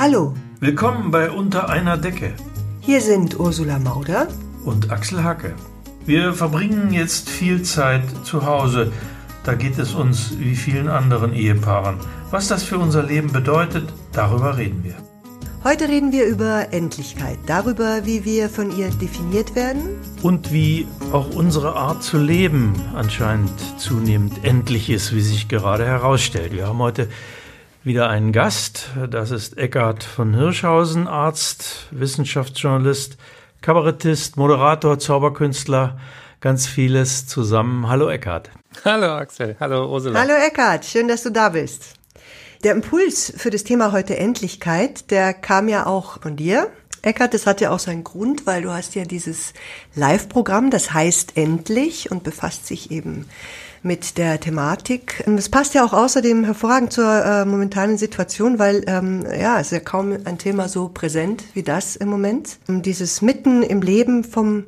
Hallo, Willkommen bei Unter einer Decke hier sind Ursula Mauder. und Axel Hacke. Wir verbringen jetzt viel Zeit zu Hause. Da geht es uns wie vielen anderen Ehepaaren. Was das für unser Leben bedeutet, darüber reden wir. Heute reden wir über Endlichkeit, darüber, wie wir von ihr definiert werden. Und wie auch unsere Art zu leben anscheinend zunehmend endlich ist, wie sich gerade herausstellt. Wir haben heute wieder einen Gast. Das ist Eckhard von Hirschhausen, Arzt, Wissenschaftsjournalist, Kabarettist, Moderator, Zauberkünstler, ganz vieles zusammen. Hallo Eckhard. Hallo Axel, hallo Ursula. Hallo Eckart, schön, dass du da bist. Der Impuls für das Thema heute Endlichkeit, der kam ja auch von dir. Eckart, das hat ja auch seinen Grund, weil du hast ja dieses Live-Programm, das heißt Endlich und befasst sich eben mit der Thematik. Und Das passt ja auch außerdem hervorragend zur äh, momentanen Situation, weil ähm, ja, es ist ja kaum ein Thema so präsent wie das im Moment. Und dieses mitten im Leben vom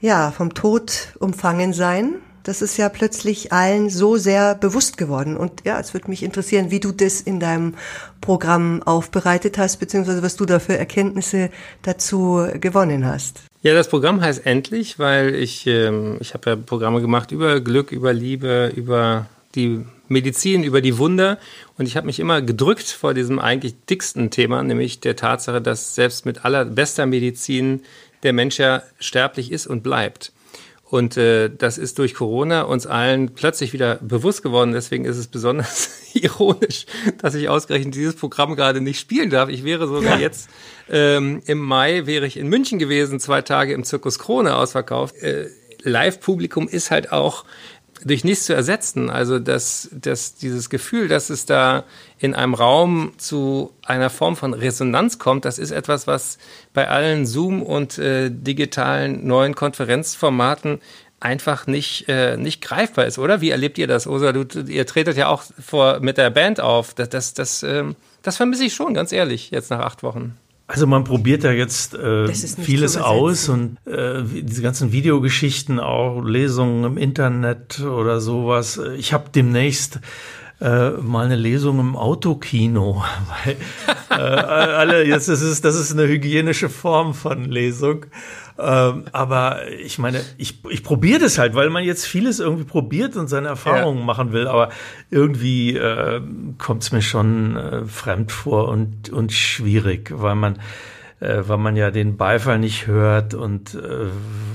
ja, vom Tod umfangen sein. Das ist ja plötzlich allen so sehr bewusst geworden. Und ja, es würde mich interessieren, wie du das in deinem Programm aufbereitet hast, beziehungsweise was du da für Erkenntnisse dazu gewonnen hast. Ja, das Programm heißt Endlich, weil ich, ähm, ich habe ja Programme gemacht über Glück, über Liebe, über die Medizin, über die Wunder. Und ich habe mich immer gedrückt vor diesem eigentlich dicksten Thema, nämlich der Tatsache, dass selbst mit allerbester Medizin der Mensch ja sterblich ist und bleibt. Und äh, das ist durch Corona uns allen plötzlich wieder bewusst geworden. Deswegen ist es besonders ironisch, dass ich ausgerechnet dieses Programm gerade nicht spielen darf. Ich wäre sogar jetzt ähm, im Mai wäre ich in München gewesen, zwei Tage im Zirkus Krone ausverkauft. Äh, Live-Publikum ist halt auch durch nichts zu ersetzen. Also dass, dass dieses Gefühl, dass es da in einem Raum zu einer Form von Resonanz kommt, das ist etwas, was bei allen Zoom und äh, digitalen neuen Konferenzformaten einfach nicht, äh, nicht greifbar ist, oder? Wie erlebt ihr das? Ursula, du, ihr tretet ja auch vor, mit der Band auf. Das, das, das, ähm, das vermisse ich schon, ganz ehrlich, jetzt nach acht Wochen. Also man probiert ja jetzt äh, vieles aus und äh, diese ganzen Videogeschichten, auch Lesungen im Internet oder sowas. Ich habe demnächst äh, mal eine Lesung im Autokino, weil äh, alle jetzt das ist das ist eine hygienische Form von Lesung. Ähm, aber ich meine, ich, ich probiere das halt, weil man jetzt vieles irgendwie probiert und seine Erfahrungen machen will, aber irgendwie äh, kommt es mir schon äh, fremd vor und, und schwierig, weil man äh, weil man ja den Beifall nicht hört und äh,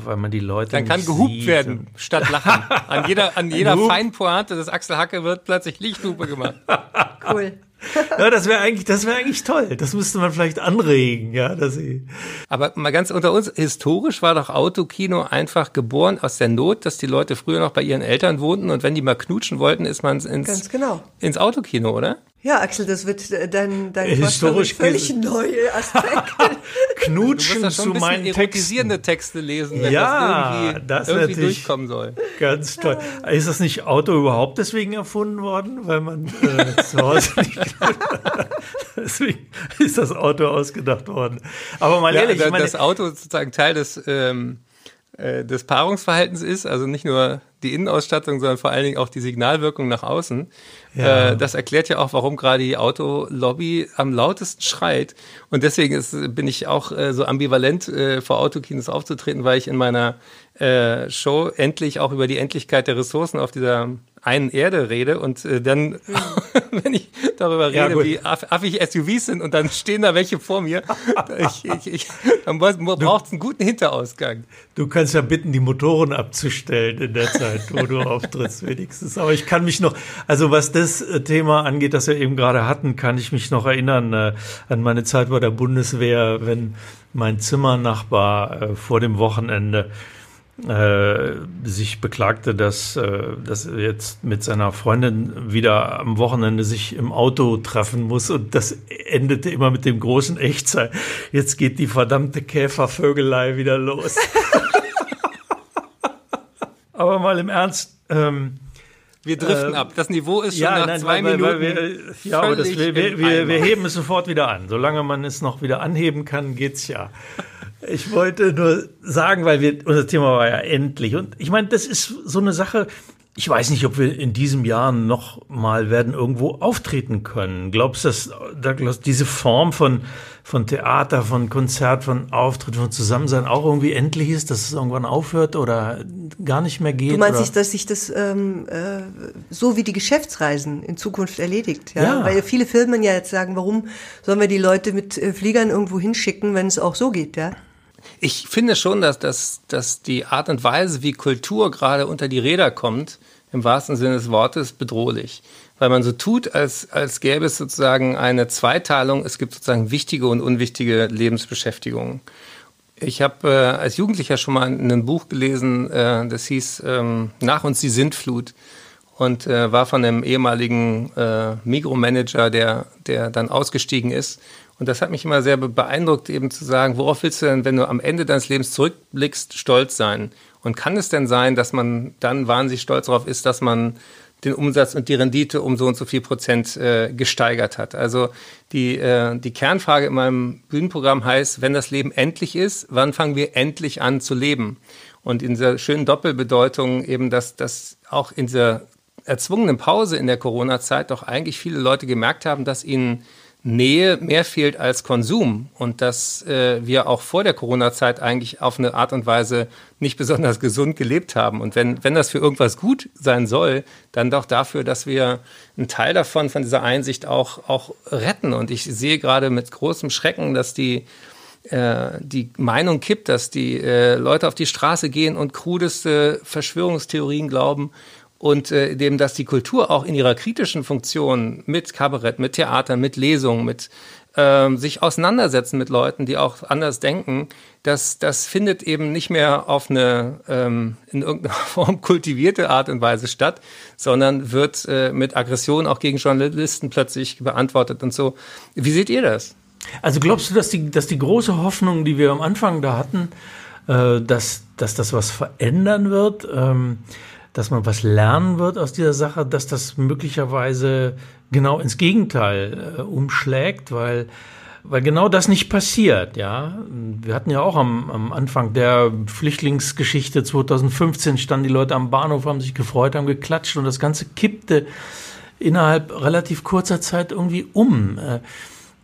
weil man die Leute Dann nicht kann gehupt sieht werden, statt lachen. An jeder, an jeder Hup. feinen Pointe des Axel Hacke wird plötzlich Lichthupe gemacht. Cool. Ja, das wäre eigentlich, das wäre eigentlich toll. Das müsste man vielleicht anregen, ja, dass sie. Aber mal ganz unter uns, historisch war doch Autokino einfach geboren aus der Not, dass die Leute früher noch bei ihren Eltern wohnten und wenn die mal knutschen wollten, ist man ins, Ganz genau. ins Autokino, oder? Ja, Axel, das wird äh, dein, dein Historisch Vorschlag mit völlig neue Aspekte. Du musst Knutschen zu meinen Texten. erotisierende Texte lesen, wenn Ja, das irgendwie, das irgendwie natürlich. durchkommen soll. Ganz toll. Ist das nicht Auto überhaupt deswegen erfunden worden, weil man äh, zu Hause nicht Deswegen ist das Auto ausgedacht worden. Aber mal Ja, ehrlich, da- ich meine, das Auto sozusagen Teil des, ähm, äh, des Paarungsverhaltens ist, also nicht nur die Innenausstattung, sondern vor allen Dingen auch die Signalwirkung nach außen. Ja. Äh, das erklärt ja auch, warum gerade die Autolobby am lautesten schreit. Und deswegen ist, bin ich auch äh, so ambivalent äh, vor Autokinos aufzutreten, weil ich in meiner äh, Show endlich auch über die Endlichkeit der Ressourcen auf dieser einen Erde rede und äh, dann, wenn ich darüber Ja, rede, gut. wie aff affig SUVs sind und dann stehen da welche vor mir, ich, ich, ich, dann braucht es einen guten Hinterausgang. du kannst ja bitten, die Motoren abzustellen in der Zeit, wo du auftrittst, wenigstens. Aber ich kann mich noch, also was das äh, Thema angeht, das wir eben gerade hatten, kann ich mich noch erinnern äh, an meine Zeit bei der Bundeswehr, wenn mein Zimmernachbar äh, vor dem Wochenende äh, sich beklagte, dass, äh, dass er jetzt mit seiner Freundin wieder am Wochenende sich im Auto treffen muss und das endete immer mit dem großen Echtzeit. Jetzt geht die verdammte Käfervögelei wieder los. Aber mal im Ernst, ähm, Wir driften Äh, ab. Das Niveau ist schon ja, nach nein, zwei weil, Minuten. weil wir, ja, aber das, wir, wir, wir, heben es sofort wieder an. Solange man es noch wieder anheben kann, geht's ja. Ich wollte nur sagen, weil wir, unser Thema war ja endlich. Und ich meine, das ist so eine Sache, ich weiß nicht, ob wir in diesem Jahr noch mal werden irgendwo auftreten können. Glaubst du, dass Douglas, diese Form von, von Theater, von Konzert, von Auftritt, von Zusammensein auch irgendwie endlich ist, dass es irgendwann aufhört oder gar nicht mehr geht? Du meinst nicht, dass sich das ähm, äh, so wie die Geschäftsreisen in Zukunft erledigt? Ja? Ja. Weil viele Firmen ja jetzt sagen, warum sollen wir die Leute mit äh, Fliegern irgendwo hinschicken, wenn es auch so geht, ja? Ich finde schon, dass, dass, dass die Art und Weise, wie Kultur gerade unter die Räder kommt, im wahrsten Sinne des Wortes bedrohlich. Weil man so tut, als, als gäbe es sozusagen eine Zweiteilung. Es gibt sozusagen wichtige und unwichtige Lebensbeschäftigungen. Ich habe äh, als Jugendlicher schon mal ein Buch gelesen, äh, das hieß ähm, Nach uns die Sintflut und äh, war von einem ehemaligen äh, Mikromanager, der, der dann ausgestiegen ist. Und das hat mich immer sehr be- beeindruckt, eben zu sagen, worauf willst du denn, wenn du am Ende deines Lebens zurückblickst, stolz sein? Und kann es denn sein, dass man dann wahnsinnig stolz darauf ist, dass man den Umsatz und die Rendite um so und so viel Prozent äh, gesteigert hat? Also die, äh, die Kernfrage in meinem Bühnenprogramm heißt, wenn das Leben endlich ist, wann fangen wir endlich an zu leben? Und in dieser schönen Doppelbedeutung eben, dass, dass auch in dieser erzwungenen Pause in der Corona-Zeit doch eigentlich viele Leute gemerkt haben, dass ihnen Nähe mehr fehlt als Konsum und dass äh, wir auch vor der Corona-Zeit eigentlich auf eine Art und Weise nicht besonders gesund gelebt haben. Und wenn, wenn das für irgendwas gut sein soll, dann doch dafür, dass wir einen Teil davon, von dieser Einsicht auch, auch retten. Und ich sehe gerade mit großem Schrecken, dass die, äh, die Meinung kippt, dass die äh, Leute auf die Straße gehen und krudeste Verschwörungstheorien glauben und äh, dem, dass die Kultur auch in ihrer kritischen Funktion mit Kabarett, mit Theater, mit Lesungen, mit ähm, sich auseinandersetzen mit Leuten, die auch anders denken, das, das findet eben nicht mehr auf eine ähm, in irgendeiner Form kultivierte Art und Weise statt, sondern wird äh, mit Aggression auch gegen Journalisten plötzlich beantwortet und so. Wie seht ihr das? Also glaubst du, dass die, dass die große Hoffnung, die wir am Anfang da hatten, äh, dass, dass das was verändern wird, ähm, dass man was lernen wird aus dieser Sache, dass das möglicherweise genau ins Gegenteil äh, umschlägt, weil weil genau das nicht passiert, ja. Wir hatten ja auch am, am Anfang der Flüchtlingsgeschichte 2015 standen die Leute am Bahnhof, haben sich gefreut, haben geklatscht und das Ganze kippte innerhalb relativ kurzer Zeit irgendwie um.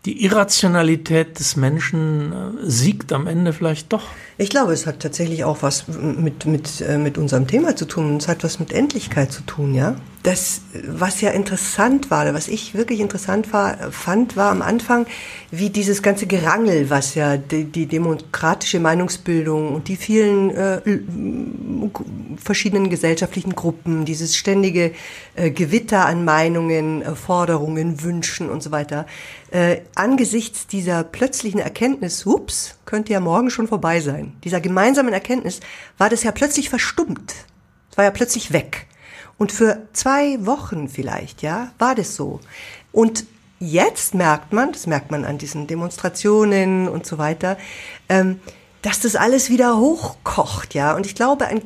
Die Irrationalität des Menschen äh, siegt am Ende vielleicht doch. Ich glaube, es hat tatsächlich auch was mit, mit, äh, mit unserem Thema zu tun. Es hat was mit Endlichkeit zu tun, ja. Das, was ja interessant war, oder was ich wirklich interessant war, fand, war am Anfang, wie dieses ganze Gerangel, was ja die, die demokratische Meinungsbildung und die vielen äh, verschiedenen gesellschaftlichen Gruppen, dieses ständige äh, Gewitter an Meinungen, äh, Forderungen, Wünschen und so weiter, äh, angesichts dieser plötzlichen Erkenntnis, ups, könnte ja morgen schon vorbei sein, dieser gemeinsamen Erkenntnis, war das ja plötzlich verstummt. Es war ja plötzlich weg. Und für zwei Wochen vielleicht, ja, war das so. Und jetzt merkt man, das merkt man an diesen Demonstrationen und so weiter, ähm, dass das alles wieder hochkocht, ja. Und ich glaube, ein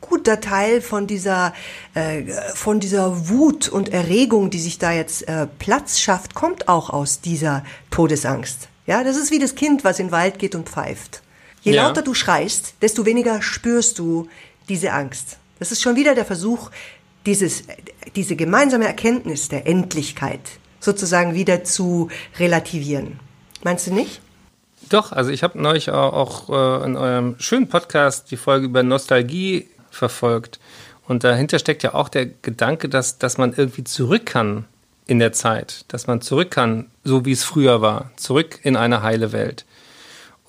guter Teil von dieser, äh, von dieser Wut und Erregung, die sich da jetzt äh, Platz schafft, kommt auch aus dieser Todesangst. Ja, das ist wie das Kind, was in den Wald geht und pfeift. Je Ja. lauter du schreist, desto weniger spürst du diese Angst. Das ist schon wieder der Versuch, dieses, diese gemeinsame Erkenntnis der Endlichkeit sozusagen wieder zu relativieren. Meinst du nicht? Doch, also ich habe neulich auch, äh, in eurem schönen Podcast die Folge über Nostalgie verfolgt. Und dahinter steckt ja auch der Gedanke, dass, dass man irgendwie zurück kann in der Zeit, dass man zurück kann, so wie es früher war, zurück in eine heile Welt.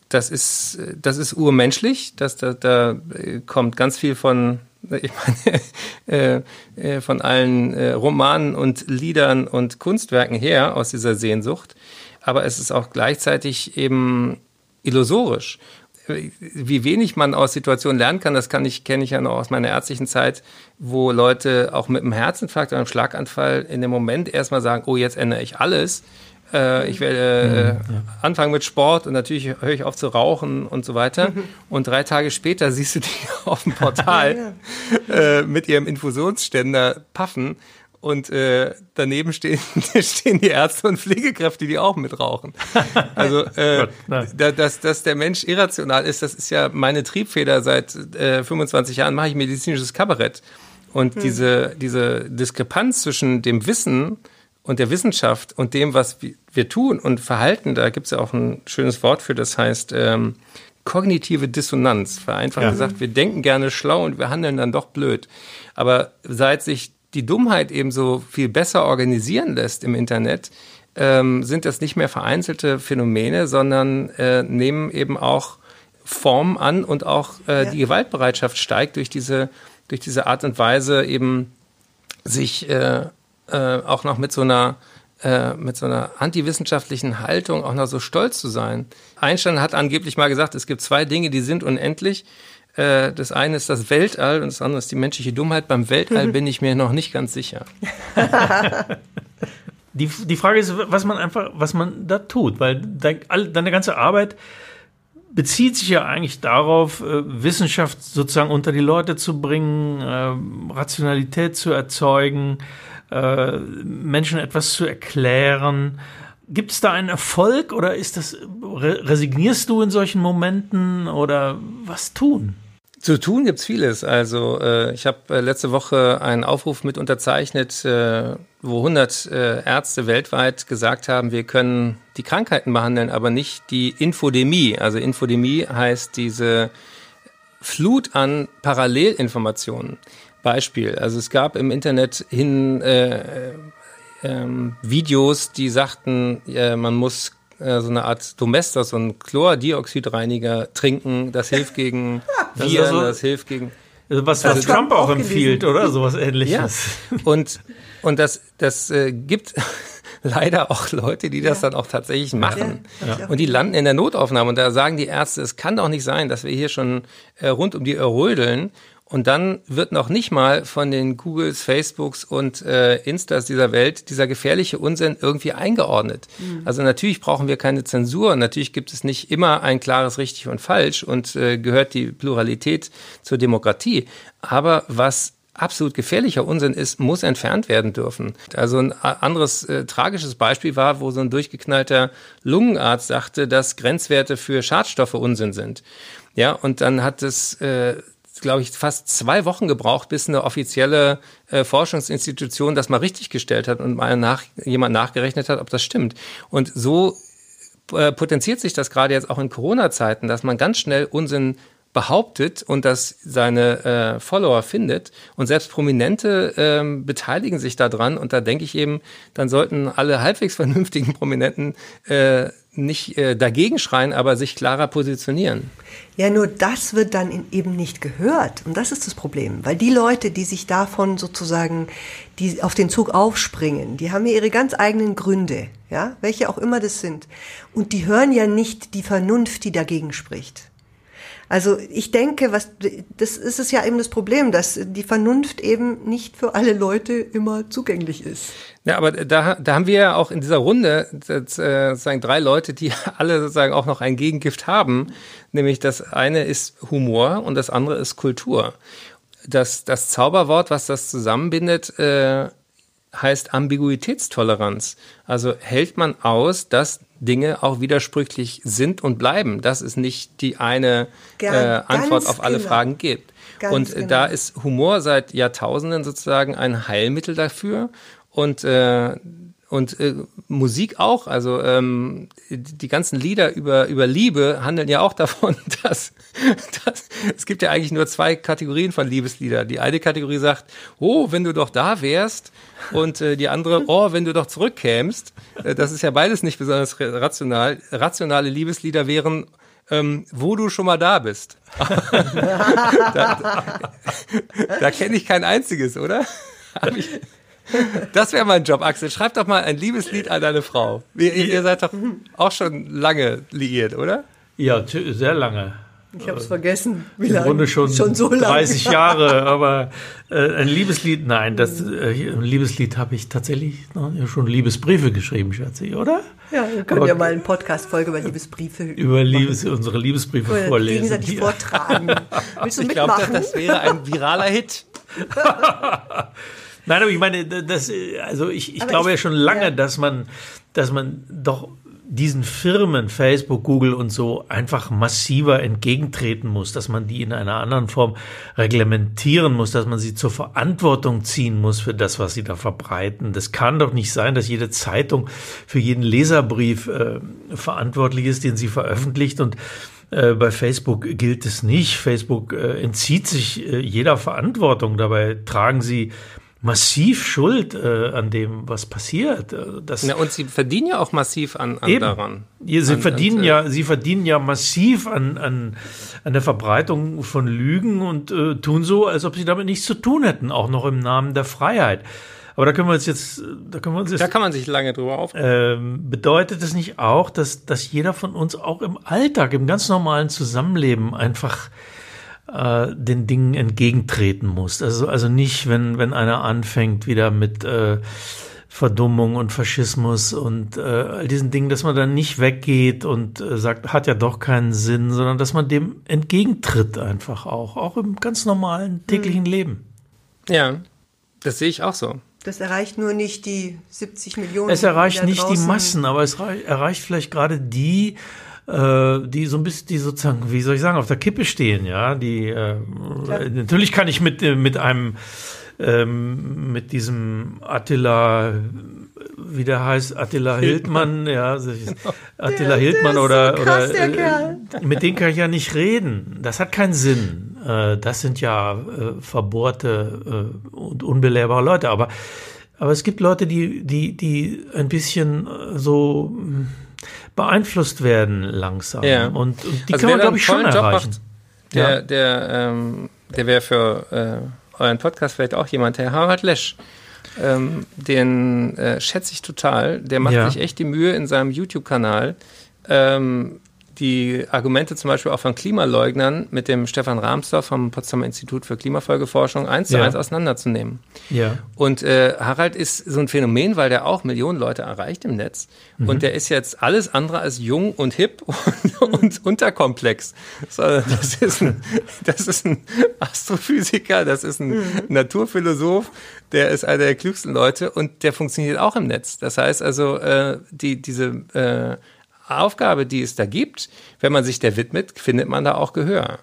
Das ist, äh, das ist urmenschlich, das, da, da äh, kommt ganz viel von, ich meine, äh, äh, von allen äh, Romanen und Liedern und Kunstwerken her aus dieser Sehnsucht. Aber es ist auch gleichzeitig eben illusorisch. Wie wenig man aus Situationen lernen kann, das kann ich, kenne ich ja noch aus meiner ärztlichen Zeit, wo Leute auch mit einem Herzinfarkt oder einem Schlaganfall in dem Moment erstmal sagen, oh, jetzt ändere ich alles. Äh, ich werde äh, anfangen mit Sport und natürlich höre ich auf zu rauchen und so weiter. Und drei Tage später siehst du die auf dem Portal äh, mit ihrem Infusionsständer paffen und äh, daneben stehen, stehen die Ärzte und Pflegekräfte, die auch mitrauchen. Also, äh, da, dass, dass der Mensch irrational ist, das ist ja meine Triebfeder. Seit äh, 25 Jahren mache ich medizinisches Kabarett. Und hm. diese, diese Diskrepanz zwischen dem Wissen und der Wissenschaft und dem, was wir tun und verhalten, da gibt es ja auch ein schönes Wort für, das heißt ähm, kognitive Dissonanz. Vereinfacht ja. gesagt, wir denken gerne schlau und wir handeln dann doch blöd. Aber seit sich die Dummheit eben so viel besser organisieren lässt im Internet, ähm, sind das nicht mehr vereinzelte Phänomene, sondern äh, nehmen eben auch Form an und auch äh, ja. die Gewaltbereitschaft steigt durch diese, durch diese Art und Weise eben sich äh, äh, auch noch mit so einer äh, mit so einer antiwissenschaftlichen Haltung auch noch so stolz zu sein. Einstein hat angeblich mal gesagt, es gibt zwei Dinge, die sind unendlich. Äh, das eine ist das Weltall und das andere ist die menschliche Dummheit. Beim Weltall bin ich mir noch nicht ganz sicher. die, die Frage ist, was man einfach, was man da tut, weil deine ganze Arbeit bezieht sich ja eigentlich darauf, äh, Wissenschaft sozusagen unter die Leute zu bringen, äh, Rationalität zu erzeugen, äh, Menschen etwas zu erklären. Gibt es da einen Erfolg oder ist das, resignierst du in solchen Momenten oder was tun? Zu tun gibt's vieles. Also äh, ich habe äh, letzte Woche einen Aufruf mit unterzeichnet, äh, wo 100 äh, Ärzte weltweit gesagt haben, wir können die Krankheiten behandeln, aber nicht die Infodemie. Also Infodemie heißt diese Flut an Parallelinformationen. Beispiel, also es gab im Internet hin äh, äh, Videos, die sagten, äh, man muss äh, so eine Art Domestos, so ein Chlordioxidreiniger trinken. Das hilft gegen Viren, das, so, das hilft gegen. Was, was Trump auch empfiehlt, oder? Sowas ähnliches. Ja. Und, und das, das äh, gibt leider auch Leute, die das ja. dann auch tatsächlich machen. Ja. Und die landen in der Notaufnahme. Und da sagen die Ärzte, es kann doch nicht sein, dass wir hier schon äh, rund um die Uhr rödeln und dann wird noch nicht mal von den Googles, Facebooks und äh, Instas dieser Welt dieser gefährliche Unsinn irgendwie eingeordnet. Mhm. Also natürlich brauchen wir keine Zensur. Natürlich gibt es nicht immer ein klares richtig und falsch und äh, gehört die Pluralität zur Demokratie. Aber was absolut gefährlicher Unsinn ist, muss entfernt werden dürfen. Also ein anderes äh, tragisches Beispiel war, wo so ein durchgeknallter Lungenarzt sagte, dass Grenzwerte für Schadstoffe Unsinn sind. Ja, und dann hat es äh, glaube ich, fast zwei Wochen gebraucht, bis eine offizielle äh, Forschungsinstitution das mal richtig gestellt hat und mal nach, jemand nachgerechnet hat, ob das stimmt. Und so äh, potenziert sich das gerade jetzt auch in Corona-Zeiten, dass man ganz schnell Unsinn behauptet und das seine äh, Follower findet. Und selbst Prominente ähm, beteiligen sich daran. Und da denke ich eben, dann sollten alle halbwegs vernünftigen Prominenten äh, nicht äh, dagegen schreien, aber sich klarer positionieren. Ja, nur das wird dann eben nicht gehört. Und das ist das Problem. Weil die Leute, die sich davon sozusagen, die auf den Zug aufspringen, die haben ja ihre ganz eigenen Gründe, ja, welche auch immer das sind. Und die hören ja nicht die Vernunft, die dagegen spricht. Also ich denke, was das ist es ja eben das Problem, dass die Vernunft eben nicht für alle Leute immer zugänglich ist. Ja, aber da, da haben wir ja auch in dieser Runde äh, sozusagen drei Leute, die alle sozusagen auch noch ein Gegengift haben. Nämlich das eine ist Humor und das andere ist Kultur. Das, das Zauberwort, was das zusammenbindet, äh, heißt Ambiguitätstoleranz. Also hält man aus, dass Dinge auch widersprüchlich sind und bleiben, dass es nicht die eine äh, Antwort auf alle genau. Fragen gibt. Ganz und genau. da ist Humor seit Jahrtausenden sozusagen ein Heilmittel dafür. Und äh, und äh, Musik auch, also ähm, die ganzen Lieder über, über Liebe handeln ja auch davon, dass, dass es gibt ja eigentlich nur zwei Kategorien von Liebeslieder. Die eine Kategorie sagt, oh, wenn du doch da wärst, und äh, die andere, oh, wenn du doch zurückkämst. Äh, das ist ja beides nicht besonders rational. Rationale Liebeslieder wären, ähm, wo du schon mal da bist. da da, da kenne ich kein einziges, oder? Das wäre mein Job, Axel. Schreib doch mal ein Liebeslied an deine Frau. Ihr, ihr seid doch auch schon lange liiert, oder? Ja, sehr lange. Ich habe es vergessen. Wie lange? Im Grunde schon, schon so 30 Jahre, aber äh, ein Liebeslied, nein, das äh, ein Liebeslied habe ich tatsächlich ne, schon Liebesbriefe geschrieben, Schatzi, oder? Ja, wir können aber, ja mal eine Podcast-Folge über Liebesbriefe über Liebes, unsere Liebesbriefe oder vorlesen. Gegenseitig vortragen. Willst du ich mitmachen? Ich glaube, das wäre ein viraler Hit. Nein, aber ich meine, das, also ich, ich glaube ich, ja schon lange, ja. dass man, dass man doch diesen Firmen, Facebook, Google und so, einfach massiver entgegentreten muss, dass man die in einer anderen Form reglementieren muss, dass man sie zur Verantwortung ziehen muss für das, was sie da verbreiten. Das kann doch nicht sein, dass jede Zeitung für jeden Leserbrief äh, verantwortlich ist, den sie veröffentlicht und äh, bei Facebook gilt es nicht. Facebook äh, entzieht sich äh, jeder Verantwortung. Dabei tragen sie massiv Schuld äh, an dem, was passiert. Äh, das Na, und sie verdienen ja auch massiv an, an eben. daran. Sie an, verdienen an, ja, sie verdienen ja massiv an, an, an der Verbreitung von Lügen und äh, tun so, als ob sie damit nichts zu tun hätten, auch noch im Namen der Freiheit. Aber da können wir uns jetzt, da können wir uns jetzt. Da kann man sich lange drüber aufregen. Ähm, bedeutet es nicht auch, dass, dass jeder von uns auch im Alltag, im ganz normalen Zusammenleben einfach äh, den Dingen entgegentreten muss. Also, also nicht, wenn, wenn einer anfängt wieder mit äh, Verdummung und Faschismus und äh, all diesen Dingen, dass man dann nicht weggeht und äh, sagt, hat ja doch keinen Sinn, sondern dass man dem entgegentritt einfach auch, auch im ganz normalen täglichen mhm. Leben. Ja, das sehe ich auch so. Das erreicht nur nicht die 70 Millionen. Es erreicht nicht die Massen, aber es erreicht vielleicht gerade die, äh, die so ein bisschen, die sozusagen, wie soll ich sagen, auf der Kippe stehen, ja. Die äh, natürlich kann ich mit äh, mit einem ähm, mit diesem Attila, wie der heißt, Attila Hildmann, ja, genau. Attila Hildmann oder, so krass, oder äh, mit denen kann ich ja nicht reden. Das hat keinen Sinn. Äh, das sind ja äh, verbohrte äh, und unbelehrbare Leute. Aber, aber es gibt Leute, die, die, die ein bisschen so beeinflusst werden langsam. Ja. Und, und die also kann man, glaube ich, schon erreichen. Macht, der, ja. der, ähm, der wäre für äh, euren Podcast vielleicht auch jemand, Herr Harald Lesch. Ähm, den äh, schätze ich total. Der macht ja. sich echt die Mühe in seinem YouTube-Kanal, ähm, die Argumente zum Beispiel auch von Klimaleugnern mit dem Stefan Rahmsdorf vom Potsdamer Institut für Klimafolgeforschung eins zu eins auseinanderzunehmen. Ja. Und äh, Harald ist so ein Phänomen, weil der auch Millionen Leute erreicht im Netz. Mhm. Und der ist jetzt alles andere als jung und hip und, und unterkomplex. Das ist, ein, das ist ein Astrophysiker, das ist ein mhm. Naturphilosoph, der ist einer der klügsten Leute und der funktioniert auch im Netz. Das heißt also, äh, die, diese äh, Aufgabe, die es da gibt, wenn man sich der widmet, findet man da auch Gehör.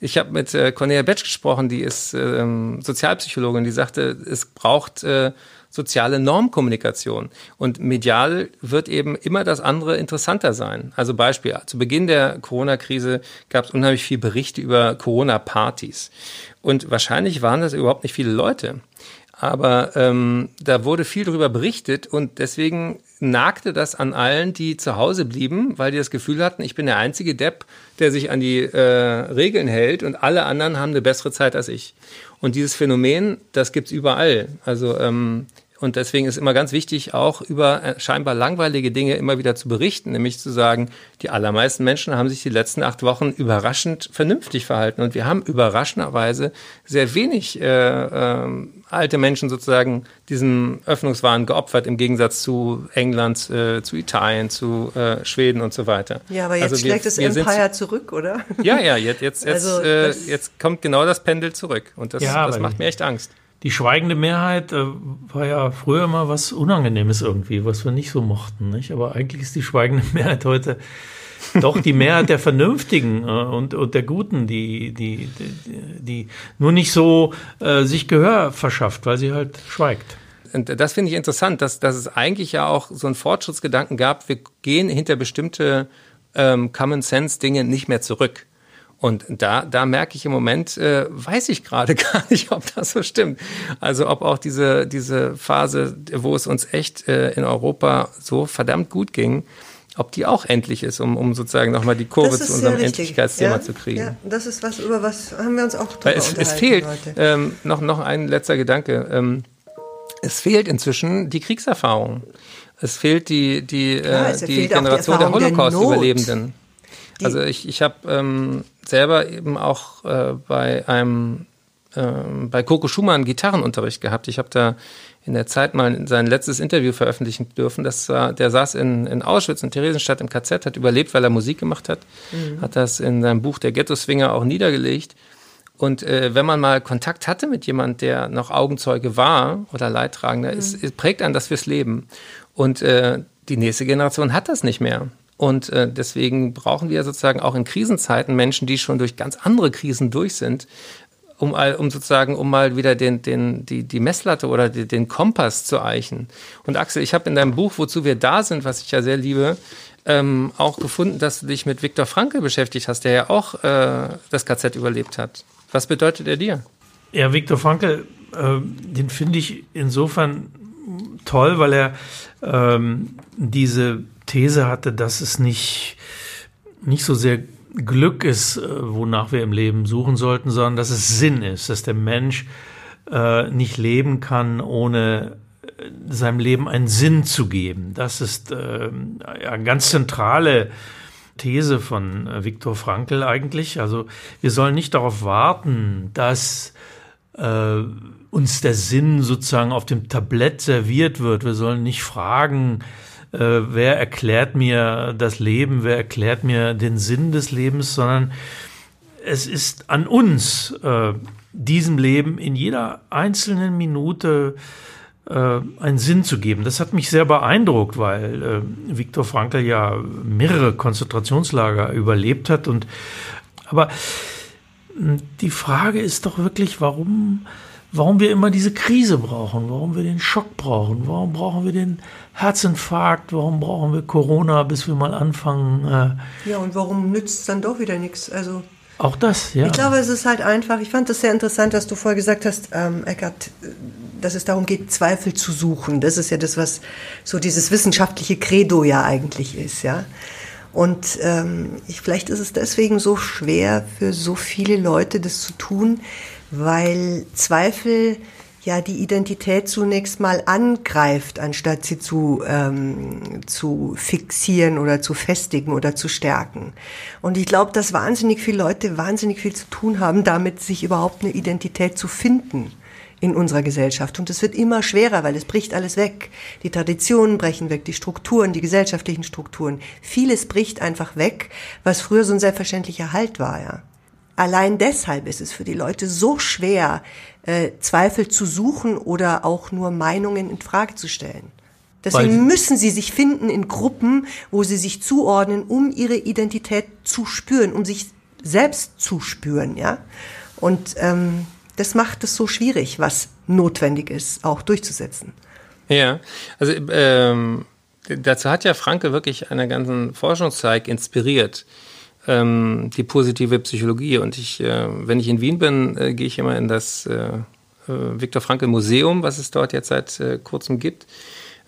Ich habe mit äh, Cornelia Betsch gesprochen, die ist ähm, Sozialpsychologin, die sagte, es braucht äh, soziale Normkommunikation. Und medial wird eben immer das andere interessanter sein. Also Beispiel, zu Beginn der Corona-Krise gab es unheimlich viele Berichte über Corona-Partys. Und wahrscheinlich waren das überhaupt nicht viele Leute. Aber ähm, da wurde viel darüber berichtet und deswegen nagte das an allen, die zu Hause blieben, weil die das Gefühl hatten, ich bin der einzige Depp, der sich an die äh, Regeln hält und alle anderen haben eine bessere Zeit als ich. Und dieses Phänomen, das gibt's überall. Also ähm, und deswegen ist immer ganz wichtig, auch über äh, scheinbar langweilige Dinge immer wieder zu berichten, nämlich zu sagen, die allermeisten Menschen haben sich die letzten acht Wochen überraschend vernünftig verhalten. Und wir haben überraschenderweise sehr wenig äh, äh, alte Menschen sozusagen diesem Öffnungswahn geopfert, im Gegensatz zu England, äh, zu Italien, zu äh, Schweden und so weiter. Ja, aber jetzt also schlägt das Empire zurück, oder? Ja, ja, jetzt, jetzt, jetzt, also äh, jetzt kommt genau das Pendel zurück. Und das, ja, das macht mir echt Angst die schweigende Mehrheit äh, war ja früher immer was Unangenehmes irgendwie, was wir nicht so mochten. Nicht? Aber eigentlich ist die schweigende Mehrheit heute doch die Mehrheit der Vernünftigen äh, und, und der Guten, die, die, die, die nur nicht so äh, sich Gehör verschafft, weil sie halt schweigt. Und das finde ich interessant, dass, dass es eigentlich ja auch so einen Fortschrittsgedanken gab, wir gehen hinter bestimmte ähm, Common Sense Dinge nicht mehr zurück. Und da, da merke ich im Moment, äh, weiß ich gerade gar nicht, ob das so stimmt. Also ob auch diese, diese Phase, wo es uns echt äh, in Europa so verdammt gut ging, ob die auch endlich ist, um, um sozusagen nochmal die Kurve zu unserem Endlichkeitsthema ja? zu kriegen. Ja, das ist was, über was haben wir uns auch drüber es, es fehlt, ähm, noch, noch ein letzter Gedanke. Ähm, es fehlt inzwischen die Kriegserfahrung. Es fehlt die, die, ja, äh, die Generation der Holocaust-Überlebenden. Also ich, ich habe ähm, selber eben auch äh, bei einem äh, bei Coco Schumann Gitarrenunterricht gehabt. Ich habe da in der Zeit mal sein letztes Interview veröffentlichen dürfen. Das war, der saß in, in Auschwitz in Theresienstadt im KZ, hat überlebt, weil er Musik gemacht hat, mhm. hat das in seinem Buch Der Ghetto-Swinger auch niedergelegt. Und äh, wenn man mal Kontakt hatte mit jemand, der noch Augenzeuge war oder Leidtragender, mhm. ist, prägt einen das fürs Leben. Und äh, die nächste Generation hat das nicht mehr. Und äh, deswegen brauchen wir sozusagen auch in Krisenzeiten Menschen, die schon durch ganz andere Krisen durch sind, um, um sozusagen, um mal wieder den, den, die, die Messlatte oder die, den Kompass zu eichen. Und Axel, ich habe in deinem Buch, wozu wir da sind, was ich ja sehr liebe, ähm, auch gefunden, dass du dich mit Viktor Frankl beschäftigt hast, der ja auch äh, das KZ überlebt hat. Was bedeutet er dir? Ja, Viktor Frankl, äh, den finde ich insofern toll, weil er ähm, diese These hatte, dass es nicht, nicht so sehr Glück ist, äh, wonach wir im Leben suchen sollten, sondern dass es Sinn ist, dass der Mensch äh, nicht leben kann, ohne äh, seinem Leben einen Sinn zu geben. Das ist äh, eine ganz zentrale These von äh, Viktor Frankl eigentlich. Also wir sollen nicht darauf warten, dass äh, uns der Sinn sozusagen auf dem Tablett serviert wird. Wir sollen nicht fragen, wer erklärt mir das Leben, wer erklärt mir den Sinn des Lebens, sondern es ist an uns, äh, diesem Leben in jeder einzelnen Minute äh, einen Sinn zu geben. Das hat mich sehr beeindruckt, weil äh, Viktor Frankl ja mehrere Konzentrationslager überlebt hat. Und aber die Frage ist doch wirklich, warum, warum wir immer diese Krise brauchen, warum wir den Schock brauchen, warum brauchen wir den Herzinfarkt, warum brauchen wir Corona, bis wir mal anfangen. Äh ja, und warum nützt es dann doch wieder nichts? Also auch das, ja. Ich glaube, es ist halt einfach, ich fand das sehr interessant, dass du vorher gesagt hast, ähm, Eckart, dass es darum geht, Zweifel zu suchen. Das ist ja das, was so dieses wissenschaftliche Credo ja eigentlich ist, ja. Und ähm, ich, vielleicht ist es deswegen so schwer für so viele Leute, das zu tun, weil Zweifel ja die Identität zunächst mal angreift, anstatt sie zu, ähm, zu fixieren oder zu festigen oder zu stärken. Und ich glaube, dass wahnsinnig viele Leute wahnsinnig viel zu tun haben, damit sich überhaupt eine Identität zu finden in unserer Gesellschaft. Und es wird immer schwerer, weil es bricht alles weg. Die Traditionen brechen weg, die Strukturen, die gesellschaftlichen Strukturen. Vieles bricht einfach weg, was früher so ein selbstverständlicher Halt war, ja. Allein deshalb ist es für die Leute so schwer, äh, Zweifel zu suchen oder auch nur Meinungen in Frage zu stellen. Deswegen müssen sie sich finden in Gruppen, wo sie sich zuordnen, um ihre Identität zu spüren, um sich selbst zu spüren, ja. Und ähm, das macht es so schwierig, was notwendig ist, auch durchzusetzen. Ja, also ähm, dazu hat ja Franke wirklich einen ganzen Forschungszweig inspiriert, ähm, die positive Psychologie. Und ich, äh, wenn ich in Wien bin, äh, gehe ich immer in das äh, äh Viktor Frankl Museum, was es dort jetzt seit äh, kurzem gibt.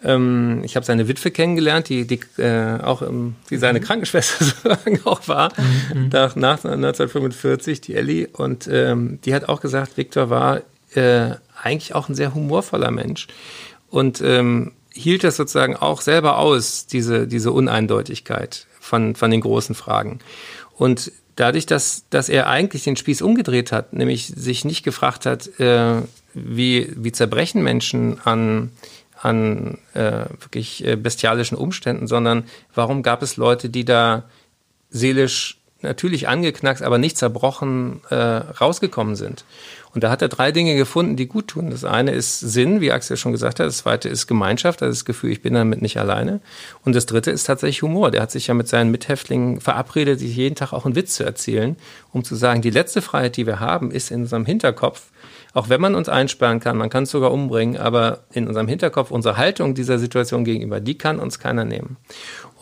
Ähm, ich habe seine Witwe kennengelernt, die, die äh, auch ähm, die seine mhm. Krankenschwester sozusagen auch war, mhm. nach, nach 1945, die Ellie. Und ähm, die hat auch gesagt, Viktor war eigentlich auch ein sehr humorvoller Mensch. Und ähm, hielt das sozusagen auch selber aus, diese, diese Uneindeutigkeit von, von den großen Fragen. Und dadurch, dass, dass er eigentlich den Spieß umgedreht hat, nämlich sich nicht gefragt hat, äh, wie, wie zerbrechen Menschen an an äh, wirklich äh, bestialischen Umständen, sondern warum gab es Leute, die da seelisch natürlich angeknackst, aber nicht zerbrochen äh, rausgekommen sind. Und da hat er drei Dinge gefunden, die gut tun. Das eine ist Sinn, wie Axel schon gesagt hat. Das zweite ist Gemeinschaft, also das Gefühl, ich bin damit nicht alleine. Und das dritte ist tatsächlich Humor. Der hat sich ja mit seinen Mithäftlingen verabredet, sich jeden Tag auch einen Witz zu erzählen, um zu sagen, die letzte Freiheit, die wir haben, ist in unserem Hinterkopf, auch wenn man uns einsperren kann, man kann es sogar umbringen, aber in unserem Hinterkopf unsere Haltung dieser Situation gegenüber, die kann uns keiner nehmen.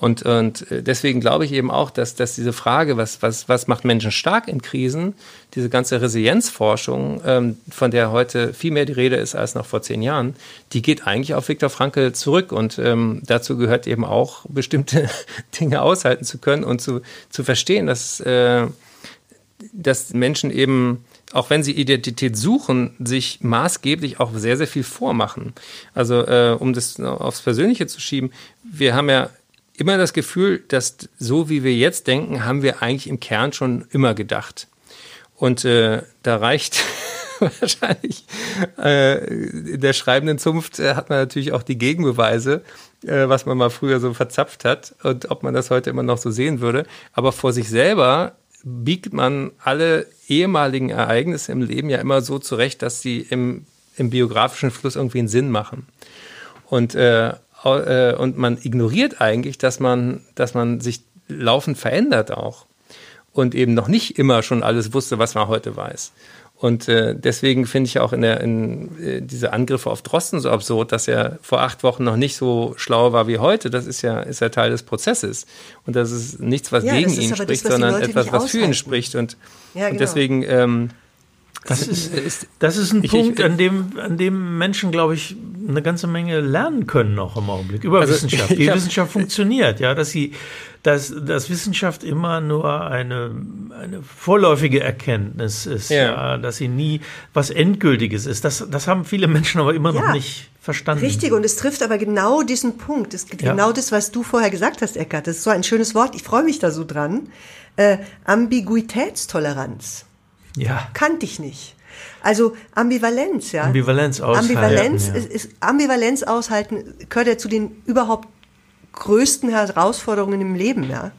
Und, und deswegen glaube ich eben auch, dass, dass diese Frage, was, was, was macht Menschen stark in Krisen, diese ganze Resilienzforschung, ähm, von der heute viel mehr die Rede ist als noch vor zehn Jahren, die geht eigentlich auf Viktor Frankl zurück. Und ähm, dazu gehört eben auch, bestimmte Dinge aushalten zu können und zu, zu verstehen, dass, äh, dass Menschen eben auch wenn sie Identität suchen, sich maßgeblich auch sehr, sehr viel vormachen. Also äh, um das aufs Persönliche zu schieben, wir haben ja immer das Gefühl, dass so wie wir jetzt denken, haben wir eigentlich im Kern schon immer gedacht. Und äh, da reicht wahrscheinlich äh, in der schreibenden Zunft äh, hat man natürlich auch die Gegenbeweise, äh, was man mal früher so verzapft hat und ob man das heute immer noch so sehen würde. Aber vor sich selber biegt man alle ehemaligen Ereignisse im Leben ja immer so zurecht, dass sie im, im biografischen Fluss irgendwie einen Sinn machen. Und äh, äh, und man ignoriert eigentlich, dass man, dass man sich laufend verändert auch und eben noch nicht immer schon alles wusste, was man heute weiß. Und äh, deswegen finde ich auch in der in, äh, diese Angriffe auf Drosten so absurd, dass er vor acht Wochen noch nicht so schlau war wie heute. Das ist ja ist ja Teil des Prozesses und das ist nichts, was ja, gegen ihn spricht, das, sondern etwas, was für ihn spricht. Und, ja, genau. und deswegen ähm, das ist, ist, das ist ein ich, Punkt, ich, an dem, an dem Menschen, glaube ich, eine ganze Menge lernen können auch im Augenblick über also, Wissenschaft. Wie hab, Wissenschaft funktioniert, ja, dass sie, dass, dass Wissenschaft immer nur eine, eine vorläufige Erkenntnis ist, ja. ja dass sie nie was Endgültiges ist. Das, das haben viele Menschen aber immer ja, noch nicht verstanden. Richtig, und es trifft aber genau diesen Punkt. Es, ja. Genau das, was du vorher gesagt hast, Eckart. Das ist so ein schönes Wort. Ich freue mich da so dran. Äh, Ambiguitätstoleranz. Ja. Kannte ich nicht. Also Ambivalenz, ja. Ambivalenz aushalten. Ambivalenz, ja. ist, ist, Ambivalenz aushalten gehört ja zu den überhaupt größten Herausforderungen im Leben, ja.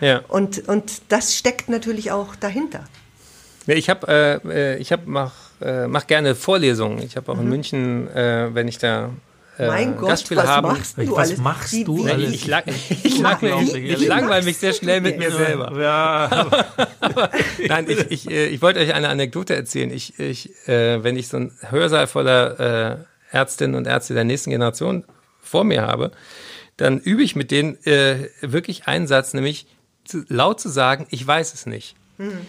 Ja. Und, und das steckt natürlich auch dahinter. Ja, ich habe, äh, äh, ich habe mach, äh, mach gerne Vorlesungen. Ich habe auch mhm. in München, äh, wenn ich da mein Gott, Gastspiele was haben. machst du was alles? machst wie, du wie, alles? Ich, lang, ich, ich langweile mich sehr schnell mit mir selber. Ja. Nein, ich, ich, äh, ich wollte euch eine Anekdote erzählen. Ich, ich, äh, wenn ich so einen Hörsaal voller äh, Ärztinnen und Ärzte der nächsten Generation vor mir habe, dann übe ich mit denen äh, wirklich einen Satz, nämlich zu, laut zu sagen, ich weiß es nicht. Mhm.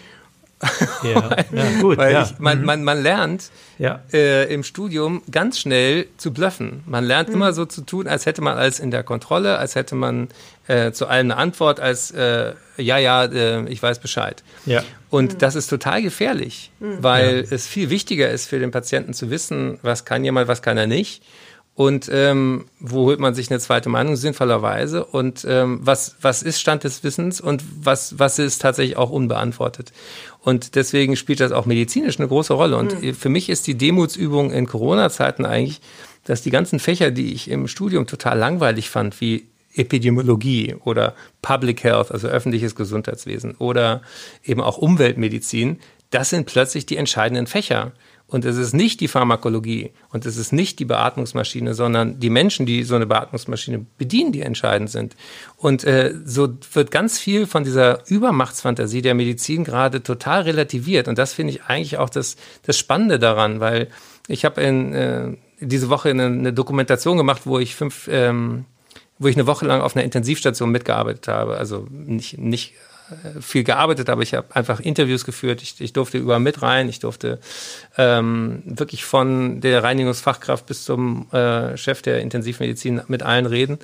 Ja, ja gut. Weil ja. Ich, man, man, man lernt ja. äh, im Studium ganz schnell zu bluffen. Man lernt mhm. immer so zu tun, als hätte man alles in der Kontrolle, als hätte man äh, zu allem eine Antwort, als äh, ja, ja, äh, ich weiß Bescheid. Ja. Und mhm. das ist total gefährlich, mhm. weil es viel wichtiger ist für den Patienten zu wissen, was kann jemand, was kann er nicht und ähm, wo holt man sich eine zweite Meinung sinnvollerweise und ähm, was, was ist Stand des Wissens und was, was ist tatsächlich auch unbeantwortet. Und deswegen spielt das auch medizinisch eine große Rolle. Und mhm. für mich ist die Demutsübung in Corona-Zeiten eigentlich, dass die ganzen Fächer, die ich im Studium total langweilig fand, wie Epidemiologie oder Public Health, also öffentliches Gesundheitswesen oder eben auch Umweltmedizin, das sind plötzlich die entscheidenden Fächer. Und es ist nicht die Pharmakologie und es ist nicht die Beatmungsmaschine, sondern die Menschen, die so eine Beatmungsmaschine bedienen, die entscheidend sind. Und äh, so wird ganz viel von dieser Übermachtsfantasie der Medizin gerade total relativiert. Und das finde ich eigentlich auch das, das Spannende daran, weil ich habe in äh, diese Woche eine, eine Dokumentation gemacht, wo ich fünf ähm, wo ich eine Woche lang auf einer Intensivstation mitgearbeitet habe. Also nicht, nicht viel gearbeitet, aber ich habe einfach Interviews geführt. Ich, ich durfte überall mit rein. Ich durfte ähm, wirklich von der Reinigungsfachkraft bis zum äh, Chef der Intensivmedizin mit allen reden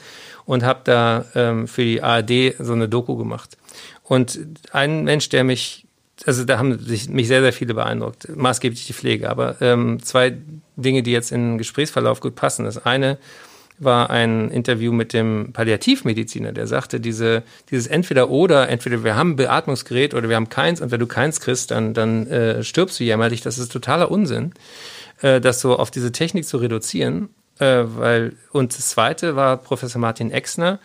und habe da ähm, für die ARD so eine Doku gemacht. Und ein Mensch, der mich, also da haben sich mich sehr, sehr viele beeindruckt, maßgeblich die Pflege, aber ähm, zwei Dinge, die jetzt in den Gesprächsverlauf gut passen. Das eine war ein Interview mit dem Palliativmediziner, der sagte, diese, dieses entweder oder, entweder wir haben ein Beatmungsgerät oder wir haben keins und wenn du keins kriegst, dann, dann äh, stirbst du jämmerlich. Das ist totaler Unsinn, äh, das so auf diese Technik zu reduzieren. Äh, weil, und das zweite war Professor Martin Exner,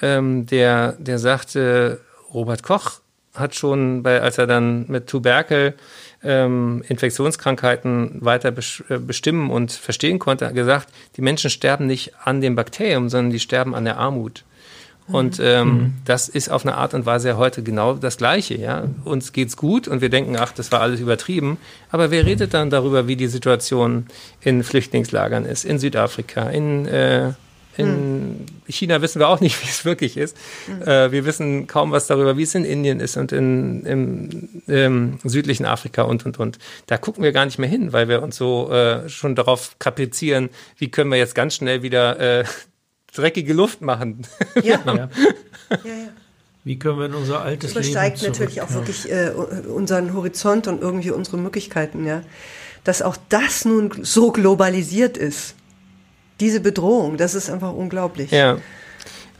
ähm, der, der sagte, Robert Koch hat schon bei, als er dann mit Tuberkel ähm, Infektionskrankheiten weiter äh, bestimmen und verstehen konnte, gesagt, die Menschen sterben nicht an dem Bakterium, sondern die sterben an der Armut. Und mhm. ähm, mhm. das ist auf eine Art und Weise heute genau das Gleiche. Ja? Uns geht's gut und wir denken, ach, das war alles übertrieben. Aber wer redet dann darüber, wie die Situation in Flüchtlingslagern ist, in Südafrika, in äh, in hm. China wissen wir auch nicht, wie es wirklich ist. Hm. Äh, wir wissen kaum was darüber, wie es in Indien ist und in, im, im, südlichen Afrika und, und, und. Da gucken wir gar nicht mehr hin, weil wir uns so äh, schon darauf kaprizieren, wie können wir jetzt ganz schnell wieder äh, dreckige Luft machen. Ja. ja. ja, ja. Wie können wir in unser altes Leben übersteigt natürlich auch wirklich äh, unseren Horizont und irgendwie unsere Möglichkeiten, ja. Dass auch das nun so globalisiert ist diese Bedrohung, das ist einfach unglaublich. Ja.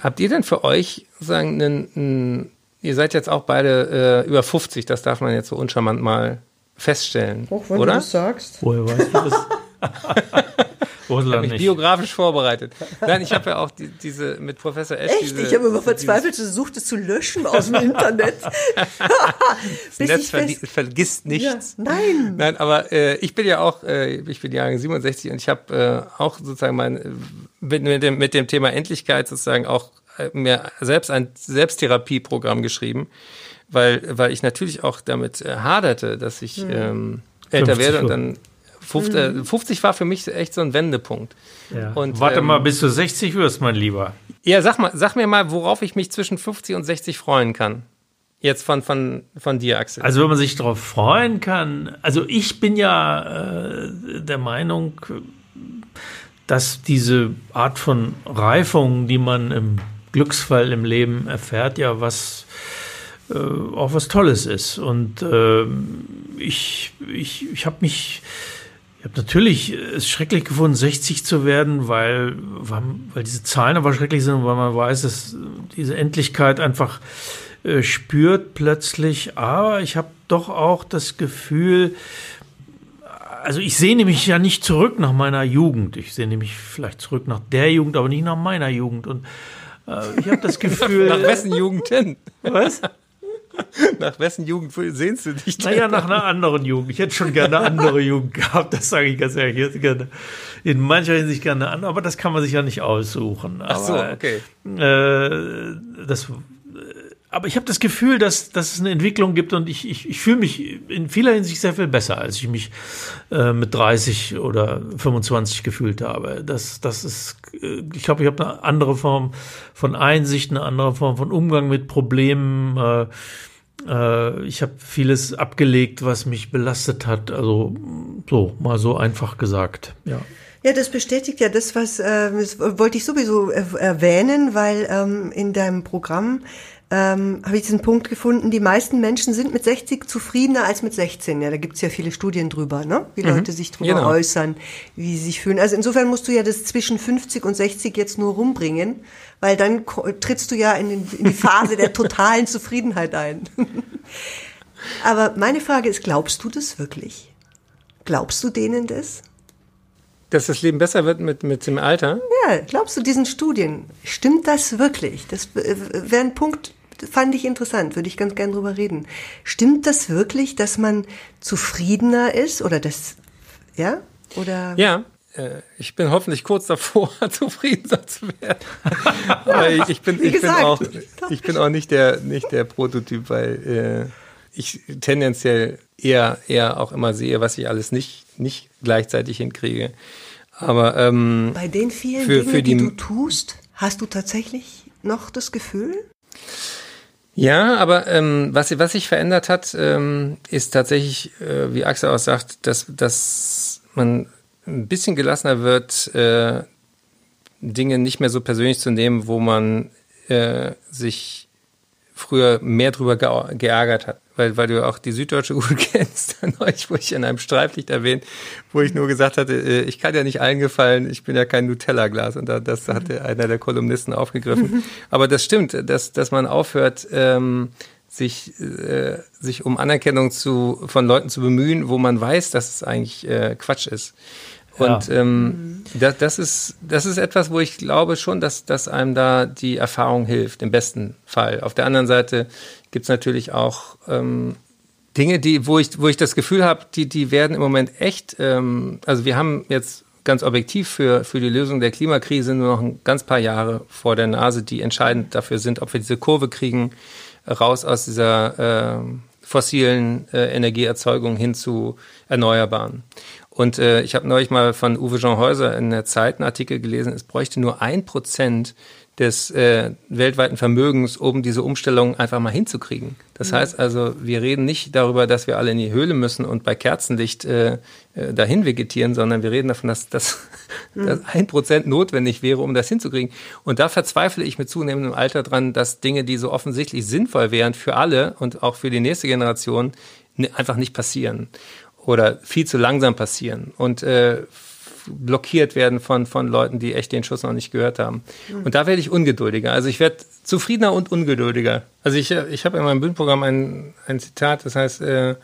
Habt ihr denn für euch sagen, einen, einen, ihr seid jetzt auch beide äh, über 50, das darf man jetzt so uncharmant mal feststellen, Auch wenn oder? du das sagst. Woher weißt du das? Ursula mich nicht. biografisch vorbereitet. Nein, ich habe ja auch die, diese mit Professor Esch. Echt? Diese, ich habe immer verzweifelt versucht, es zu löschen aus dem Internet. das Netz ver vergisst nichts. Ja, nein. Nein, aber äh, ich bin ja auch, äh, ich bin Jahre 67 und ich habe äh, auch sozusagen mein mit, mit, dem, mit dem Thema Endlichkeit sozusagen auch äh, mir selbst ein Selbsttherapieprogramm geschrieben, weil, weil ich natürlich auch damit äh, haderte, dass ich mhm. ähm, älter werde und dann 50, äh, 50 war für mich echt so ein Wendepunkt. Ja. Und, Warte ähm, mal, bis du 60 wirst, mein Lieber. Ja, sag mal, sag mir mal, worauf ich mich zwischen 50 und 60 freuen kann. Jetzt von, von, von dir, Axel. Also wenn man sich darauf freuen kann, also ich bin ja äh, der Meinung, dass diese Art von Reifung, die man im Glücksfall im Leben erfährt, ja was äh, auch was Tolles ist. Und äh, ich, ich, ich habe mich ich habe natürlich es schrecklich gefunden, 60 zu werden, weil, weil diese Zahlen aber schrecklich sind und weil man weiß, dass diese Endlichkeit einfach äh, spürt plötzlich. Aber ich habe doch auch das Gefühl, also ich sehne mich ja nicht zurück nach meiner Jugend. Ich sehne mich vielleicht zurück nach der Jugend, aber nicht nach meiner Jugend. Und äh, ich habe das Gefühl. nach wessen Jugend denn? Was? Nach wessen Jugend sehnst du dich denn? Naja, nach einer anderen Jugend. Ich hätte schon gerne eine andere Jugend gehabt, das sage ich ganz ehrlich. Ich hätte gerne in mancher Hinsicht gerne eine andere, aber das kann man sich ja nicht aussuchen. Ach so, okay. Äh, das, aber ich habe das Gefühl, dass, dass es eine Entwicklung gibt und ich, ich, ich fühle mich in vieler Hinsicht sehr viel besser, als ich mich äh, mit 30 oder 25 gefühlt habe. Das, das ist, äh, ich glaube, ich habe eine andere Form von Einsicht, eine andere Form von Umgang mit Problemen. Äh, äh, ich habe vieles abgelegt, was mich belastet hat. Also so, mal so einfach gesagt, ja. Ja, das bestätigt ja das, was äh, das wollte ich sowieso erwähnen, weil ähm, in deinem Programm ähm, habe ich diesen Punkt gefunden, die meisten Menschen sind mit 60 zufriedener als mit 16. Ja, da gibt's ja viele Studien drüber, ne? wie mhm. Leute sich drüber genau. äußern, wie sie sich fühlen. Also insofern musst du ja das zwischen 50 und 60 jetzt nur rumbringen, weil dann trittst du ja in, den, in die Phase der totalen Zufriedenheit ein. Aber meine Frage ist, glaubst du das wirklich? Glaubst du denen das? Dass das Leben besser wird mit, mit dem Alter? Ja, glaubst du diesen Studien? Stimmt das wirklich? Das wäre ein Punkt, fand ich interessant, würde ich ganz gern drüber reden. Stimmt das wirklich, dass man zufriedener ist oder das, ja? Oder? Ja, äh, ich bin hoffentlich kurz davor, zufriedener zu werden. Aber ich, ich, bin, ich, bin auch, ich bin auch nicht der, nicht der Prototyp, weil äh, ich tendenziell eher, eher auch immer sehe, was ich alles nicht, nicht gleichzeitig hinkriege. Aber ähm, bei den vielen für, Dingen, für die, die du tust, hast du tatsächlich noch das Gefühl? Ja, aber ähm, was, was sich verändert hat, ähm, ist tatsächlich, äh, wie Axel auch sagt, dass, dass man ein bisschen gelassener wird, äh, Dinge nicht mehr so persönlich zu nehmen, wo man äh, sich früher mehr drüber geärgert hat weil, weil du auch die Süddeutsche gut kennst, dann euch, wo ich in einem Streiflicht erwähnt, wo ich nur gesagt hatte, äh, ich kann ja nicht allen gefallen, ich bin ja kein Nutella-Glas. Und das hatte einer der Kolumnisten aufgegriffen. Aber das stimmt, dass, dass man aufhört, ähm, sich, äh, sich um Anerkennung zu, von Leuten zu bemühen, wo man weiß, dass es eigentlich äh, Quatsch ist. Und ja. ähm, das, das, ist, das ist etwas, wo ich glaube schon, dass, dass einem da die Erfahrung hilft, im besten Fall. Auf der anderen Seite gibt es natürlich auch ähm, Dinge, die, wo ich, wo ich das Gefühl habe, die, die werden im Moment echt, ähm, also wir haben jetzt ganz objektiv für, für die Lösung der Klimakrise nur noch ein ganz paar Jahre vor der Nase, die entscheidend dafür sind, ob wir diese Kurve kriegen, raus aus dieser äh, fossilen äh, Energieerzeugung hin zu erneuerbaren. Und äh, ich habe neulich mal von Uwe Jean Häuser in der Zeit einen Artikel gelesen, es bräuchte nur ein Prozent des äh, weltweiten Vermögens, um diese Umstellung einfach mal hinzukriegen. Das mhm. heißt also, wir reden nicht darüber, dass wir alle in die Höhle müssen und bei Kerzenlicht äh, äh, dahin vegetieren, sondern wir reden davon, dass, dass, mhm. dass ein Prozent notwendig wäre, um das hinzukriegen. Und da verzweifle ich mit zunehmendem Alter dran, dass Dinge, die so offensichtlich sinnvoll wären für alle und auch für die nächste Generation, einfach nicht passieren oder viel zu langsam passieren und äh, blockiert werden von, von Leuten, die echt den Schuss noch nicht gehört haben. Und da werde ich ungeduldiger. Also ich werde zufriedener und ungeduldiger. Also ich, ich habe in meinem Bühnenprogramm ein, ein Zitat, das heißt, äh,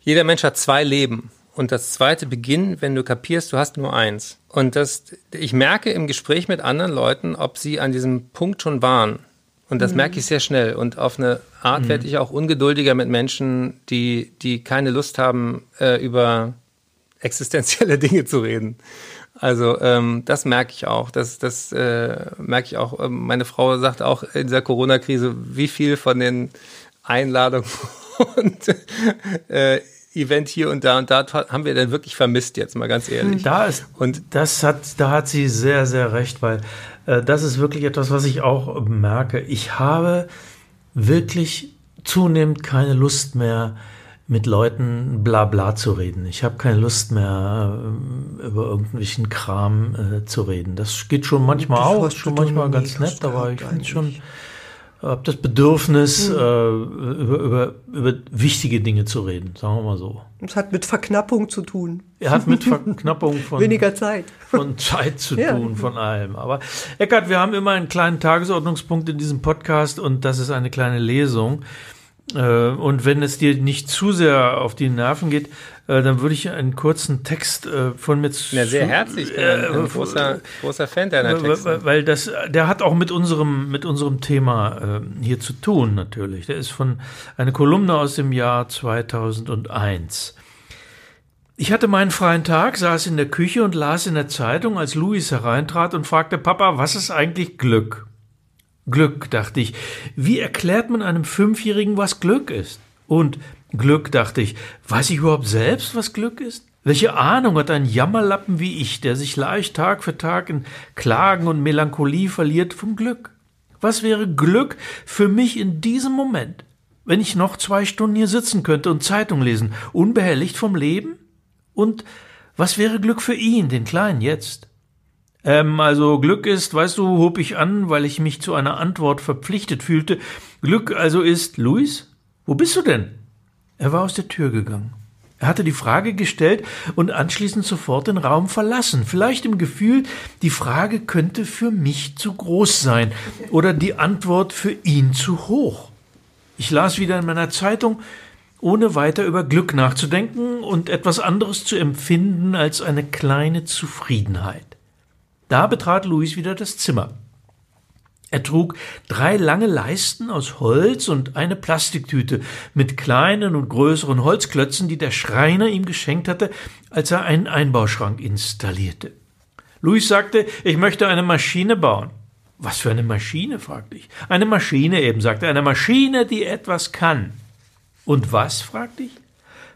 jeder Mensch hat zwei Leben. und das zweite beginnen, wenn du kapierst, du hast nur eins. Und das, ich merke im Gespräch mit anderen Leuten, ob sie an diesem Punkt schon waren. Und das mhm. merke ich sehr schnell. Und auf eine Art mhm. werde ich auch ungeduldiger mit Menschen, die, die keine Lust haben, äh, über existenzielle Dinge zu reden. Also ähm, das merke ich auch. Das, das äh, merke ich auch. Ähm, meine Frau sagt auch in dieser Corona-Krise, wie viel von den Einladungen und äh, Event hier und da und da haben wir denn wirklich vermisst jetzt mal ganz ehrlich. Da ist und das hat da hat sie sehr sehr recht, weil das ist wirklich etwas, was ich auch merke. Ich habe wirklich zunehmend keine Lust mehr mit Leuten bla bla zu reden. Ich habe keine Lust mehr äh, über irgendwelchen Kram äh, zu reden. Das geht schon manchmal auch, schon manchmal ganz nett, aber ich finde schon das Bedürfnis, hm. äh, über, über, über wichtige Dinge zu reden, sagen wir mal so. Es hat mit Verknappung zu tun. Er hat mit Verknappung von weniger Zeit. Von Zeit zu ja. tun, von allem. Aber Eckart, wir haben immer einen kleinen Tagesordnungspunkt in diesem Podcast und das ist eine kleine Lesung. Äh, und wenn es dir nicht zu sehr auf die Nerven geht, äh, dann würde ich einen kurzen Text äh, von mir zu. Ja, sehr herzlich. Ich bin ein, großer, großer Fan deiner Texte. Weil das, der hat auch mit unserem, mit unserem Thema hier zu tun, natürlich. Der ist von einer Kolumne aus dem Jahr 2001. Ich hatte meinen freien Tag, saß in der Küche und las in der Zeitung, als Louis hereintrat und fragte Papa, was ist eigentlich Glück? Glück, dachte ich. Wie erklärt man einem Fünfjährigen, was Glück ist? Und Glück, dachte ich, weiß ich überhaupt selbst, was Glück ist? Welche Ahnung hat ein Jammerlappen wie ich, der sich leicht Tag für Tag in Klagen und Melancholie verliert, vom Glück? Was wäre Glück für mich in diesem Moment, wenn ich noch zwei Stunden hier sitzen könnte und Zeitung lesen, unbehelligt vom Leben? Und was wäre Glück für ihn, den Kleinen, jetzt? Ähm, also Glück ist, weißt du, hob ich an, weil ich mich zu einer Antwort verpflichtet fühlte. Glück also ist, Luis, wo bist du denn? Er war aus der Tür gegangen. Er hatte die Frage gestellt und anschließend sofort den Raum verlassen, vielleicht im Gefühl, die Frage könnte für mich zu groß sein oder die Antwort für ihn zu hoch. Ich las wieder in meiner Zeitung, ohne weiter über Glück nachzudenken und etwas anderes zu empfinden als eine kleine Zufriedenheit. Da betrat Louis wieder das Zimmer. Er trug drei lange Leisten aus Holz und eine Plastiktüte mit kleinen und größeren Holzklötzen, die der Schreiner ihm geschenkt hatte, als er einen Einbauschrank installierte. Louis sagte, ich möchte eine Maschine bauen. Was für eine Maschine? fragte ich. Eine Maschine eben, sagte er, eine Maschine, die etwas kann. Und was? fragte ich.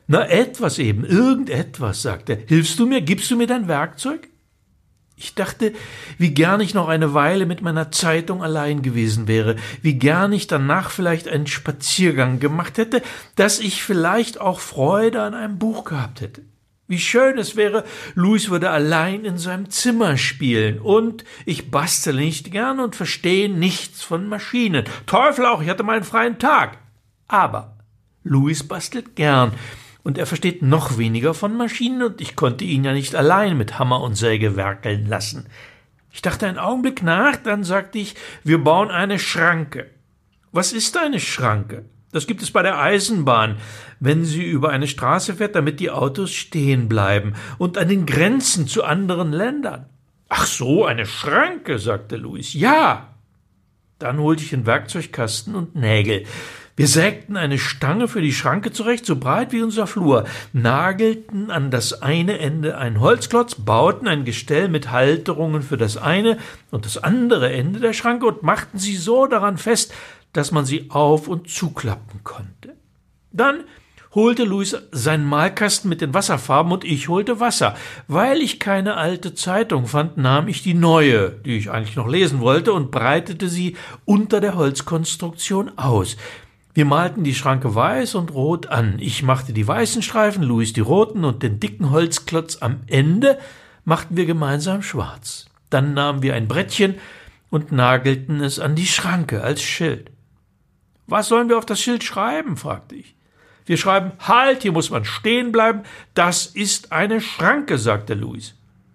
Na, etwas eben, irgendetwas, sagte er. Hilfst du mir? Gibst du mir dein Werkzeug? Ich dachte, wie gern ich noch eine Weile mit meiner Zeitung allein gewesen wäre, wie gern ich danach vielleicht einen Spaziergang gemacht hätte, dass ich vielleicht auch Freude an einem Buch gehabt hätte. Wie schön es wäre, Louis würde allein in seinem Zimmer spielen und ich bastele nicht gern und verstehe nichts von Maschinen. Teufel auch, ich hatte meinen freien Tag. Aber Louis bastelt gern und er versteht noch weniger von Maschinen und ich konnte ihn ja nicht allein mit Hammer und Säge werkeln lassen. Ich dachte einen Augenblick nach, dann sagte ich, wir bauen eine Schranke. Was ist eine Schranke? Das gibt es bei der Eisenbahn, wenn sie über eine Straße fährt, damit die Autos stehen bleiben und an den Grenzen zu anderen Ländern. Ach so, eine Schranke, sagte Louis. Ja. Dann holte ich den Werkzeugkasten und Nägel. Wir sägten eine Stange für die Schranke zurecht, so breit wie unser Flur, nagelten an das eine Ende einen Holzklotz, bauten ein Gestell mit Halterungen für das eine und das andere Ende der Schranke und machten sie so daran fest, dass man sie auf und zuklappen konnte. Dann holte Luis seinen Malkasten mit den Wasserfarben und ich holte Wasser. Weil ich keine alte Zeitung fand, nahm ich die neue, die ich eigentlich noch lesen wollte, und breitete sie unter der Holzkonstruktion aus. Wir malten die Schranke weiß und rot an. Ich machte die weißen Streifen, Louis die roten und den dicken Holzklotz am Ende machten wir gemeinsam schwarz. Dann nahmen wir ein Brettchen und nagelten es an die Schranke als Schild. Was sollen wir auf das Schild schreiben? fragte ich. Wir schreiben Halt, hier muss man stehen bleiben. Das ist eine Schranke, sagte Louis.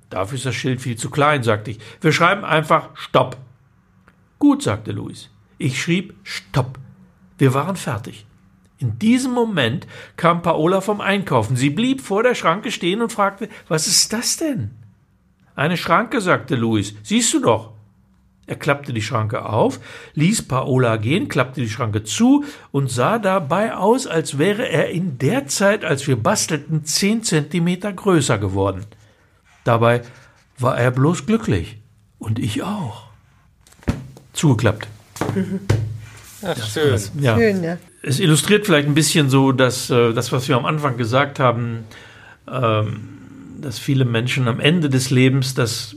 Dafür ist das Schild viel zu klein, sagte ich. Wir schreiben einfach Stopp. Gut, sagte Louis. Ich schrieb Stopp. Wir waren fertig. In diesem Moment kam Paola vom Einkaufen. Sie blieb vor der Schranke stehen und fragte, was ist das denn? Eine Schranke, sagte Luis. Siehst du doch. Er klappte die Schranke auf, ließ Paola gehen, klappte die Schranke zu und sah dabei aus, als wäre er in der Zeit, als wir bastelten, zehn Zentimeter größer geworden. Dabei war er bloß glücklich. Und ich auch. Zugeklappt. Ach, schön. Das, ja. Schön, ja. Es illustriert vielleicht ein bisschen so, dass äh, das, was wir am Anfang gesagt haben, ähm, dass viele Menschen am Ende des Lebens das,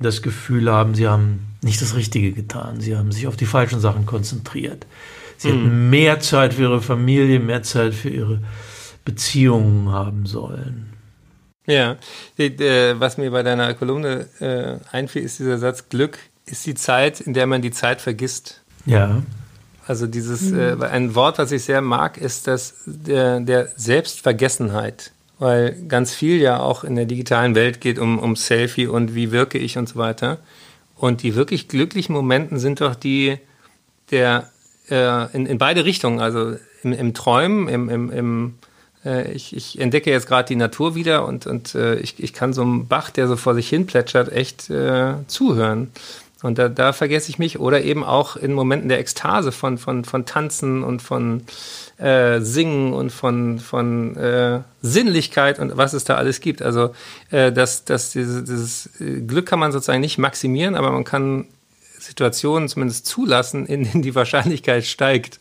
das Gefühl haben, sie haben nicht das Richtige getan. Sie haben sich auf die falschen Sachen konzentriert. Sie hätten mehr Zeit für ihre Familie, mehr Zeit für ihre Beziehungen haben sollen. Ja, was mir bei deiner Kolumne äh, einfiel, ist dieser Satz, Glück ist die Zeit, in der man die Zeit vergisst. Ja. Also dieses, äh, ein Wort, was ich sehr mag, ist das der, der Selbstvergessenheit. Weil ganz viel ja auch in der digitalen Welt geht um, um Selfie und wie wirke ich und so weiter. Und die wirklich glücklichen Momenten sind doch die der äh, in, in beide Richtungen, also im, im Träumen, im, im, im äh, ich, ich entdecke jetzt gerade die Natur wieder und, und äh, ich, ich kann so einem Bach, der so vor sich hin plätschert, echt äh, zuhören. Und da, da vergesse ich mich. Oder eben auch in Momenten der Ekstase von, von, von Tanzen und von äh, Singen und von, von äh, Sinnlichkeit und was es da alles gibt. Also äh, das, das, dieses, dieses Glück kann man sozusagen nicht maximieren, aber man kann Situationen zumindest zulassen, in denen die Wahrscheinlichkeit steigt,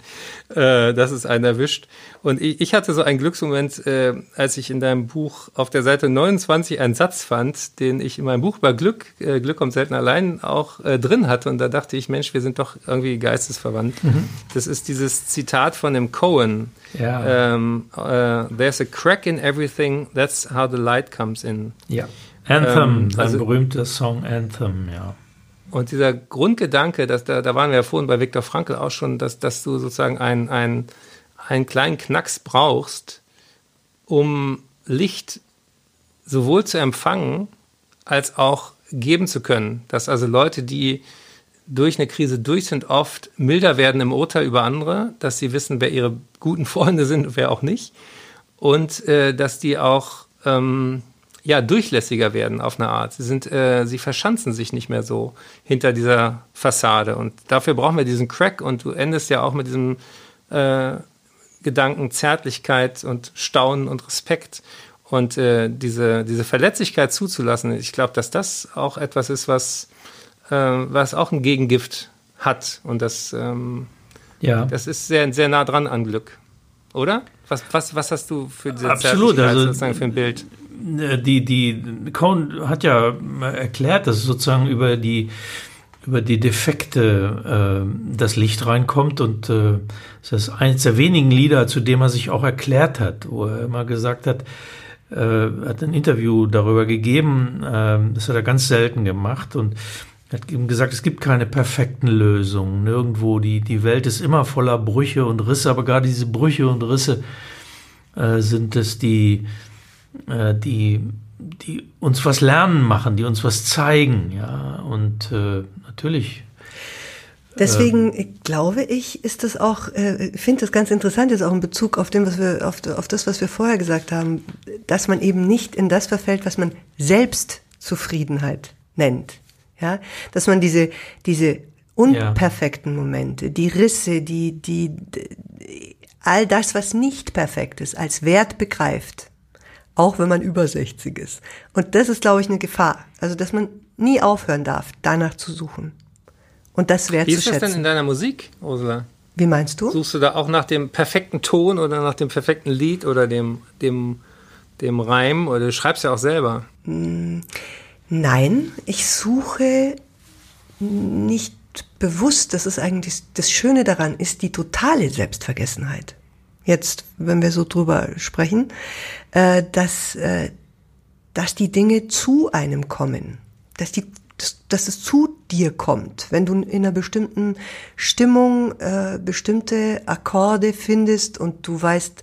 äh, dass es einen erwischt. Und ich, ich hatte so einen Glücksmoment, äh, als ich in deinem Buch auf der Seite 29 einen Satz fand, den ich in meinem Buch über Glück, äh, Glück kommt selten allein, auch äh, drin hatte. Und da dachte ich, Mensch, wir sind doch irgendwie geistesverwandt. Mhm. Das ist dieses Zitat von dem Cohen. Ja. Ähm, äh, There's a crack in everything, that's how the light comes in. Ja. Anthem, Ähm, also- berühmter Song Anthem, ja. Und dieser Grundgedanke, dass da, da waren wir ja vorhin bei Viktor Frankl auch schon, dass, dass du sozusagen einen, einen, einen kleinen Knacks brauchst, um Licht sowohl zu empfangen als auch geben zu können. Dass also Leute, die durch eine Krise durch sind, oft milder werden im Urteil über andere, dass sie wissen, wer ihre guten Freunde sind und wer auch nicht. Und äh, dass die auch ähm, ja, durchlässiger werden auf eine Art. Sie sind, äh, sie verschanzen sich nicht mehr so hinter dieser Fassade. Und dafür brauchen wir diesen Crack und du endest ja auch mit diesem äh, Gedanken Zärtlichkeit und Staunen und Respekt. Und äh, diese, diese Verletzlichkeit zuzulassen, ich glaube, dass das auch etwas ist, was, äh, was auch ein Gegengift hat. Und das, ähm, Ja. das ist sehr, sehr nah dran an Glück. Oder? Was, was, was hast du für diese Absolut, also- sozusagen für ein Bild? Äh, die, die, Cohn hat ja erklärt, dass sozusagen über die, über die Defekte äh, das Licht reinkommt und äh, das ist eines der wenigen Lieder, zu dem er sich auch erklärt hat, wo er immer gesagt hat, äh, hat ein Interview darüber gegeben, äh, das hat er ganz selten gemacht und hat ihm gesagt, es gibt keine perfekten Lösungen. Nirgendwo, die, die Welt ist immer voller Brüche und Risse, aber gerade diese Brüche und Risse äh, sind es, die, äh, die, die uns was lernen machen, die uns was zeigen, ja. Und äh, natürlich. Deswegen äh, glaube ich, ist das auch, äh, ich finde das ganz interessant, jetzt auch in Bezug auf, dem, was wir, auf, auf das, was wir vorher gesagt haben, dass man eben nicht in das verfällt, was man Selbstzufriedenheit nennt. Ja, dass man diese, diese unperfekten Momente, die Risse, die, die, all das, was nicht perfekt ist, als Wert begreift. Auch wenn man über 60 ist. Und das ist, glaube ich, eine Gefahr. Also, dass man nie aufhören darf, danach zu suchen. Und das Wie ist das denn in deiner Musik, Ursula? Wie meinst du? Suchst du da auch nach dem perfekten Ton oder nach dem perfekten Lied oder dem, dem, dem Reim? Oder du schreibst ja auch selber. Nein, ich suche nicht bewusst, das ist eigentlich das Schöne daran, ist die totale Selbstvergessenheit. Jetzt, wenn wir so drüber sprechen, äh, dass, äh, dass die Dinge zu einem kommen, dass die dass, dass es zu dir kommt, wenn du in einer bestimmten Stimmung äh, bestimmte Akkorde findest und du weißt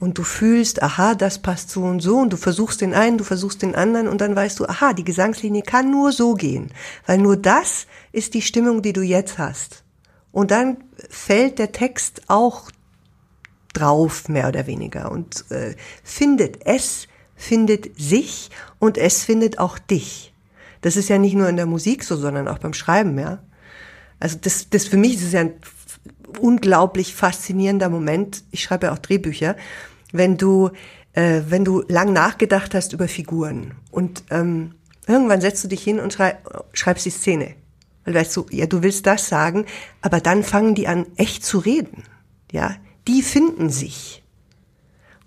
und du fühlst, aha, das passt so und so und du versuchst den einen, du versuchst den anderen und dann weißt du, aha, die Gesangslinie kann nur so gehen, weil nur das ist die Stimmung, die du jetzt hast. Und dann fällt der Text auch drauf, mehr oder weniger, und äh, findet es, findet sich und es findet auch dich. Das ist ja nicht nur in der Musik so, sondern auch beim Schreiben, ja. Also das, das für mich ist ja ein unglaublich faszinierender Moment. Ich schreibe ja auch Drehbücher, wenn du, äh, wenn du lang nachgedacht hast über Figuren und ähm, irgendwann setzt du dich hin und schrei schreibst die Szene. Weil weißt du, ja, du willst das sagen, aber dann fangen die an, echt zu reden. Ja, die finden sich.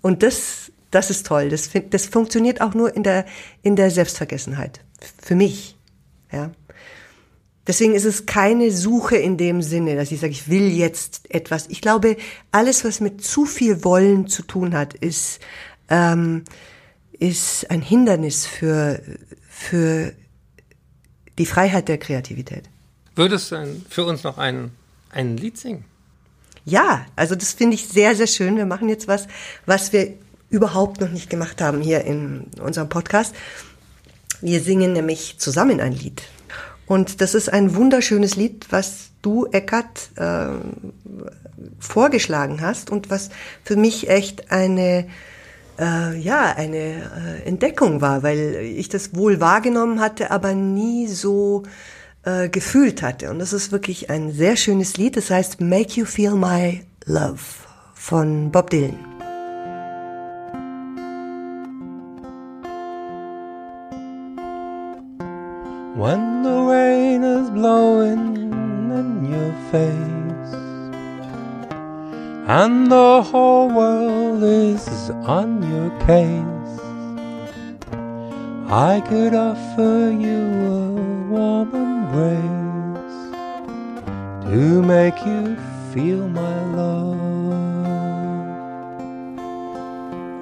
Und das, das ist toll. Das, das funktioniert auch nur in der, in der Selbstvergessenheit. Für mich. Ja. Deswegen ist es keine Suche in dem Sinne, dass ich sage, ich will jetzt etwas. Ich glaube, alles, was mit zu viel Wollen zu tun hat, ist, ähm, ist ein Hindernis für, für die Freiheit der Kreativität. Würdest du für uns noch ein, ein Lied singen? Ja, also das finde ich sehr, sehr schön. Wir machen jetzt was, was wir überhaupt noch nicht gemacht haben hier in unserem Podcast. Wir singen nämlich zusammen ein Lied. Und das ist ein wunderschönes Lied, was du, Eckart, äh, vorgeschlagen hast und was für mich echt eine, äh, ja, eine äh, Entdeckung war, weil ich das wohl wahrgenommen hatte, aber nie so äh, gefühlt hatte. Und das ist wirklich ein sehr schönes Lied. Das heißt Make You Feel My Love von Bob Dylan. When the rain is blowing in your face and the whole world is on your case, I could offer you a warm embrace to make you feel my love.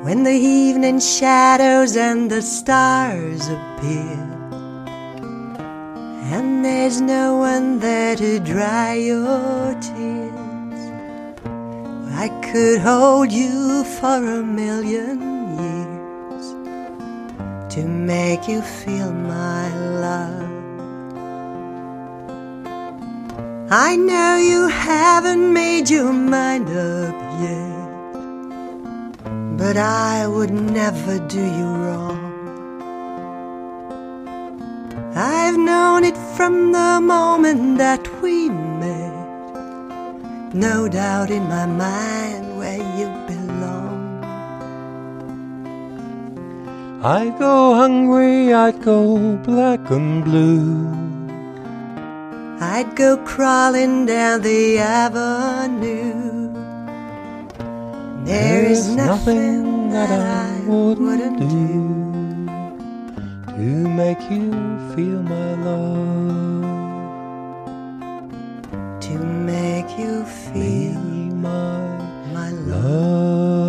When the evening shadows and the stars appear and there's no one there to dry your tears. I could hold you for a million to make you feel my love. I know you haven't made your mind up yet, but I would never do you wrong. I've known it from the moment that we met. No doubt in my mind where you I'd go hungry, I'd go black and blue. I'd go crawling down the avenue. There is nothing that I wouldn't do to make you feel my love. To make you feel my, my love.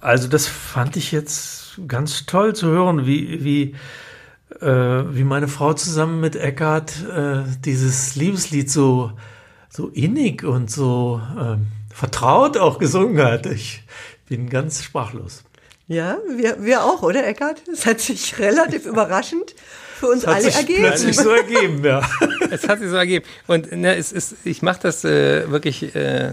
Also das fand ich jetzt ganz toll zu hören, wie, wie, äh, wie meine Frau zusammen mit Eckhart äh, dieses Liebeslied so, so innig und so äh, vertraut auch gesungen hat. Ich bin ganz sprachlos. Ja, wir, wir auch, oder Eckhard? Es hat sich relativ überraschend für uns alle sich ergeben. plötzlich so ergeben, ja. Es hat sich so ergeben. Und ne, es ist, ich mache das äh, wirklich äh,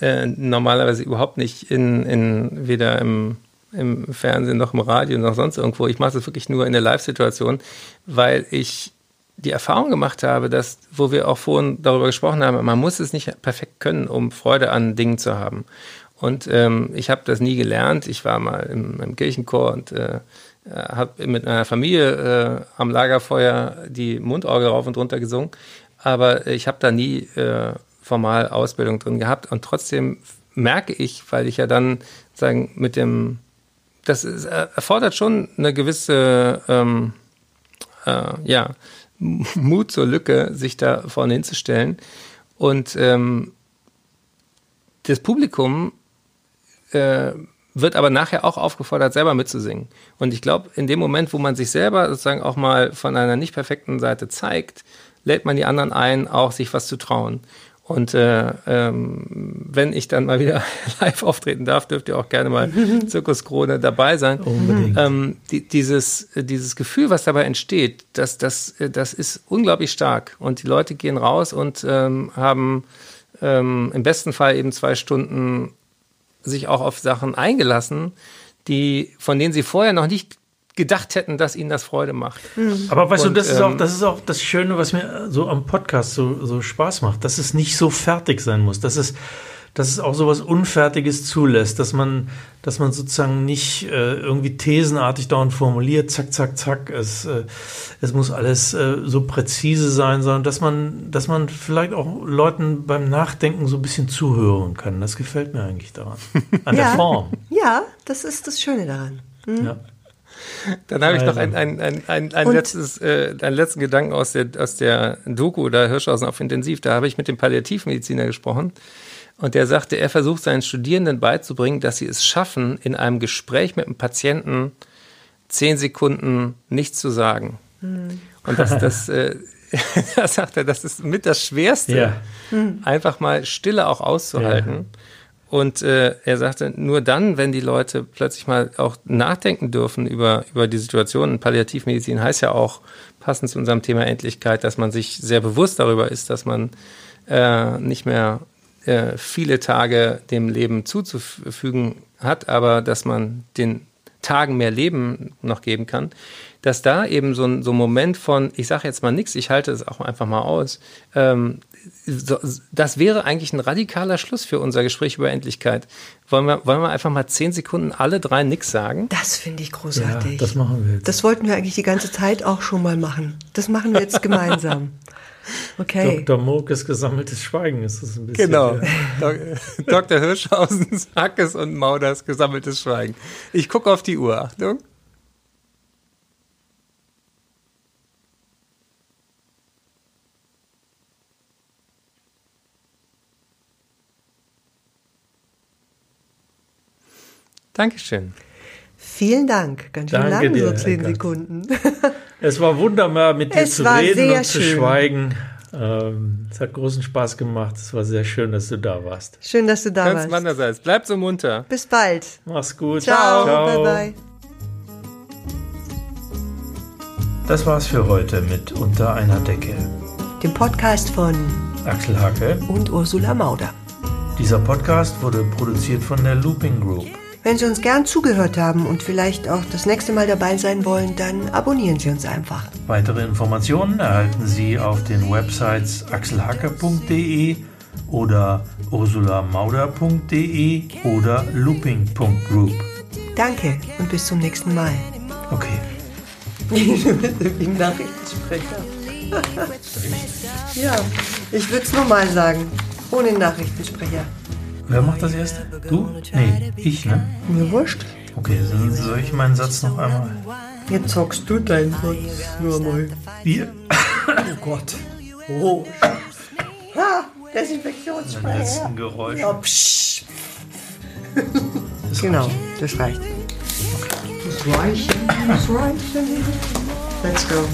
äh, normalerweise überhaupt nicht in, in weder im, im Fernsehen noch im Radio noch sonst irgendwo. Ich mache das wirklich nur in der Live-Situation, weil ich die Erfahrung gemacht habe, dass, wo wir auch vorhin darüber gesprochen haben, man muss es nicht perfekt können, um Freude an Dingen zu haben. Und ähm, ich habe das nie gelernt. Ich war mal im, im Kirchenchor und äh, habe mit meiner Familie äh, am Lagerfeuer die Mundorgel rauf und runter gesungen. Aber ich habe da nie äh, formal Ausbildung drin gehabt. Und trotzdem merke ich, weil ich ja dann sagen mit dem, das ist, äh, erfordert schon eine gewisse, ähm, äh, ja, Mut zur Lücke, sich da vorne hinzustellen. Und ähm, das Publikum äh, wird aber nachher auch aufgefordert, selber mitzusingen. Und ich glaube, in dem Moment, wo man sich selber sozusagen auch mal von einer nicht perfekten Seite zeigt, lädt man die anderen ein, auch sich was zu trauen. Und äh, ähm, wenn ich dann mal wieder live auftreten darf, dürft ihr auch gerne mal Zirkus Krone dabei sein. Unbedingt. Ähm, die, dieses, dieses Gefühl, was dabei entsteht, das, das, das ist unglaublich stark. Und die Leute gehen raus und ähm, haben ähm, im besten Fall eben zwei Stunden sich auch auf Sachen eingelassen, die, von denen sie vorher noch nicht gedacht hätten, dass ihnen das Freude macht. Aber weißt Und, du, das ist, auch, ähm, das ist auch das Schöne, was mir so am Podcast so, so Spaß macht, dass es nicht so fertig sein muss, dass es, dass es auch so was Unfertiges zulässt, dass man, dass man sozusagen nicht äh, irgendwie thesenartig dauernd formuliert, zack, zack, zack, es, äh, es muss alles äh, so präzise sein, sondern dass man, dass man vielleicht auch Leuten beim Nachdenken so ein bisschen zuhören kann. Das gefällt mir eigentlich daran. An der Form. Ja, das ist das Schöne daran. Ja. Dann habe ich noch Also. ein, ein, ein, ein, letztes, äh, einen letzten Gedanken aus der, aus der Doku, da Hirschhausen auf Intensiv. Da habe ich mit dem Palliativmediziner gesprochen. Und der sagte, er versucht seinen Studierenden beizubringen, dass sie es schaffen, in einem Gespräch mit einem Patienten zehn Sekunden nichts zu sagen. Und das, das, äh, da sagt er, das ist mit das Schwerste, Ja. einfach mal Stille auch auszuhalten. Und äh, er sagte, nur dann, wenn die Leute plötzlich mal auch nachdenken dürfen über, über die Situation, und Palliativmedizin heißt ja auch, passend zu unserem Thema Endlichkeit, dass man sich sehr bewusst darüber ist, dass man äh, nicht mehr äh, viele Tage dem Leben zuzufügen hat, aber dass man den Tagen mehr Leben noch geben kann, dass da eben so ein, so ein Moment von, ich sage jetzt mal nichts, ich halte es auch einfach mal aus, ähm, das wäre eigentlich ein radikaler Schluss für unser Gespräch über Endlichkeit. Wollen wir, wollen wir einfach mal zehn Sekunden alle drei nichts sagen? Das finde ich ja, großartig. das machen wir jetzt. Das wollten wir eigentlich die ganze Zeit auch schon mal machen. Das machen wir jetzt gemeinsam. Okay. Dr. Mokes gesammeltes Schweigen ist das ein bisschen. Genau. Ja. Dr. Hirschhausens Hackes und Mauders gesammeltes Schweigen. Ich gucke auf die Uhr. Achtung. Dankeschön. Vielen Dank. Ganz schön Danke lang, dir, so zehn. Sekunden. Es war wunderbar, mit dir Es zu reden und zu schön. schweigen. Ähm, es hat großen Spaß gemacht. Es war sehr schön, dass du da warst. Schön, dass du da Ganz warst. meinerseits. Bleibt so munter. Bis bald. Mach's gut. Ciao. Bye bye. Das war's für heute mit Unter einer Decke. Dem Podcast von Axel Hacke. und Ursula Mauder. Dieser Podcast wurde produziert von der Looping Group. Wenn Sie uns gern zugehört haben und vielleicht auch das nächste Mal dabei sein wollen, dann abonnieren Sie uns einfach. Weitere Informationen erhalten Sie auf den Websites axelhacke.de oder ursulamauder.de oder looping.group. Danke und bis zum nächsten Mal. Okay. Im Nachrichtensprecher. ja, ich würde es nochmal sagen. Ohne Nachrichtensprecher. Wer macht das erste? Du? Nee, ich, ne? Mir wurscht. Okay, dann soll ich meinen Satz noch einmal. Jetzt sagst du deinen Satz nur mal. Wir. Oh Gott. Oh. Ah, Desinfektionsspray. letzten Geräusch. Ja, psch. genau, das reicht. Das reichen, das reichen. Let's go.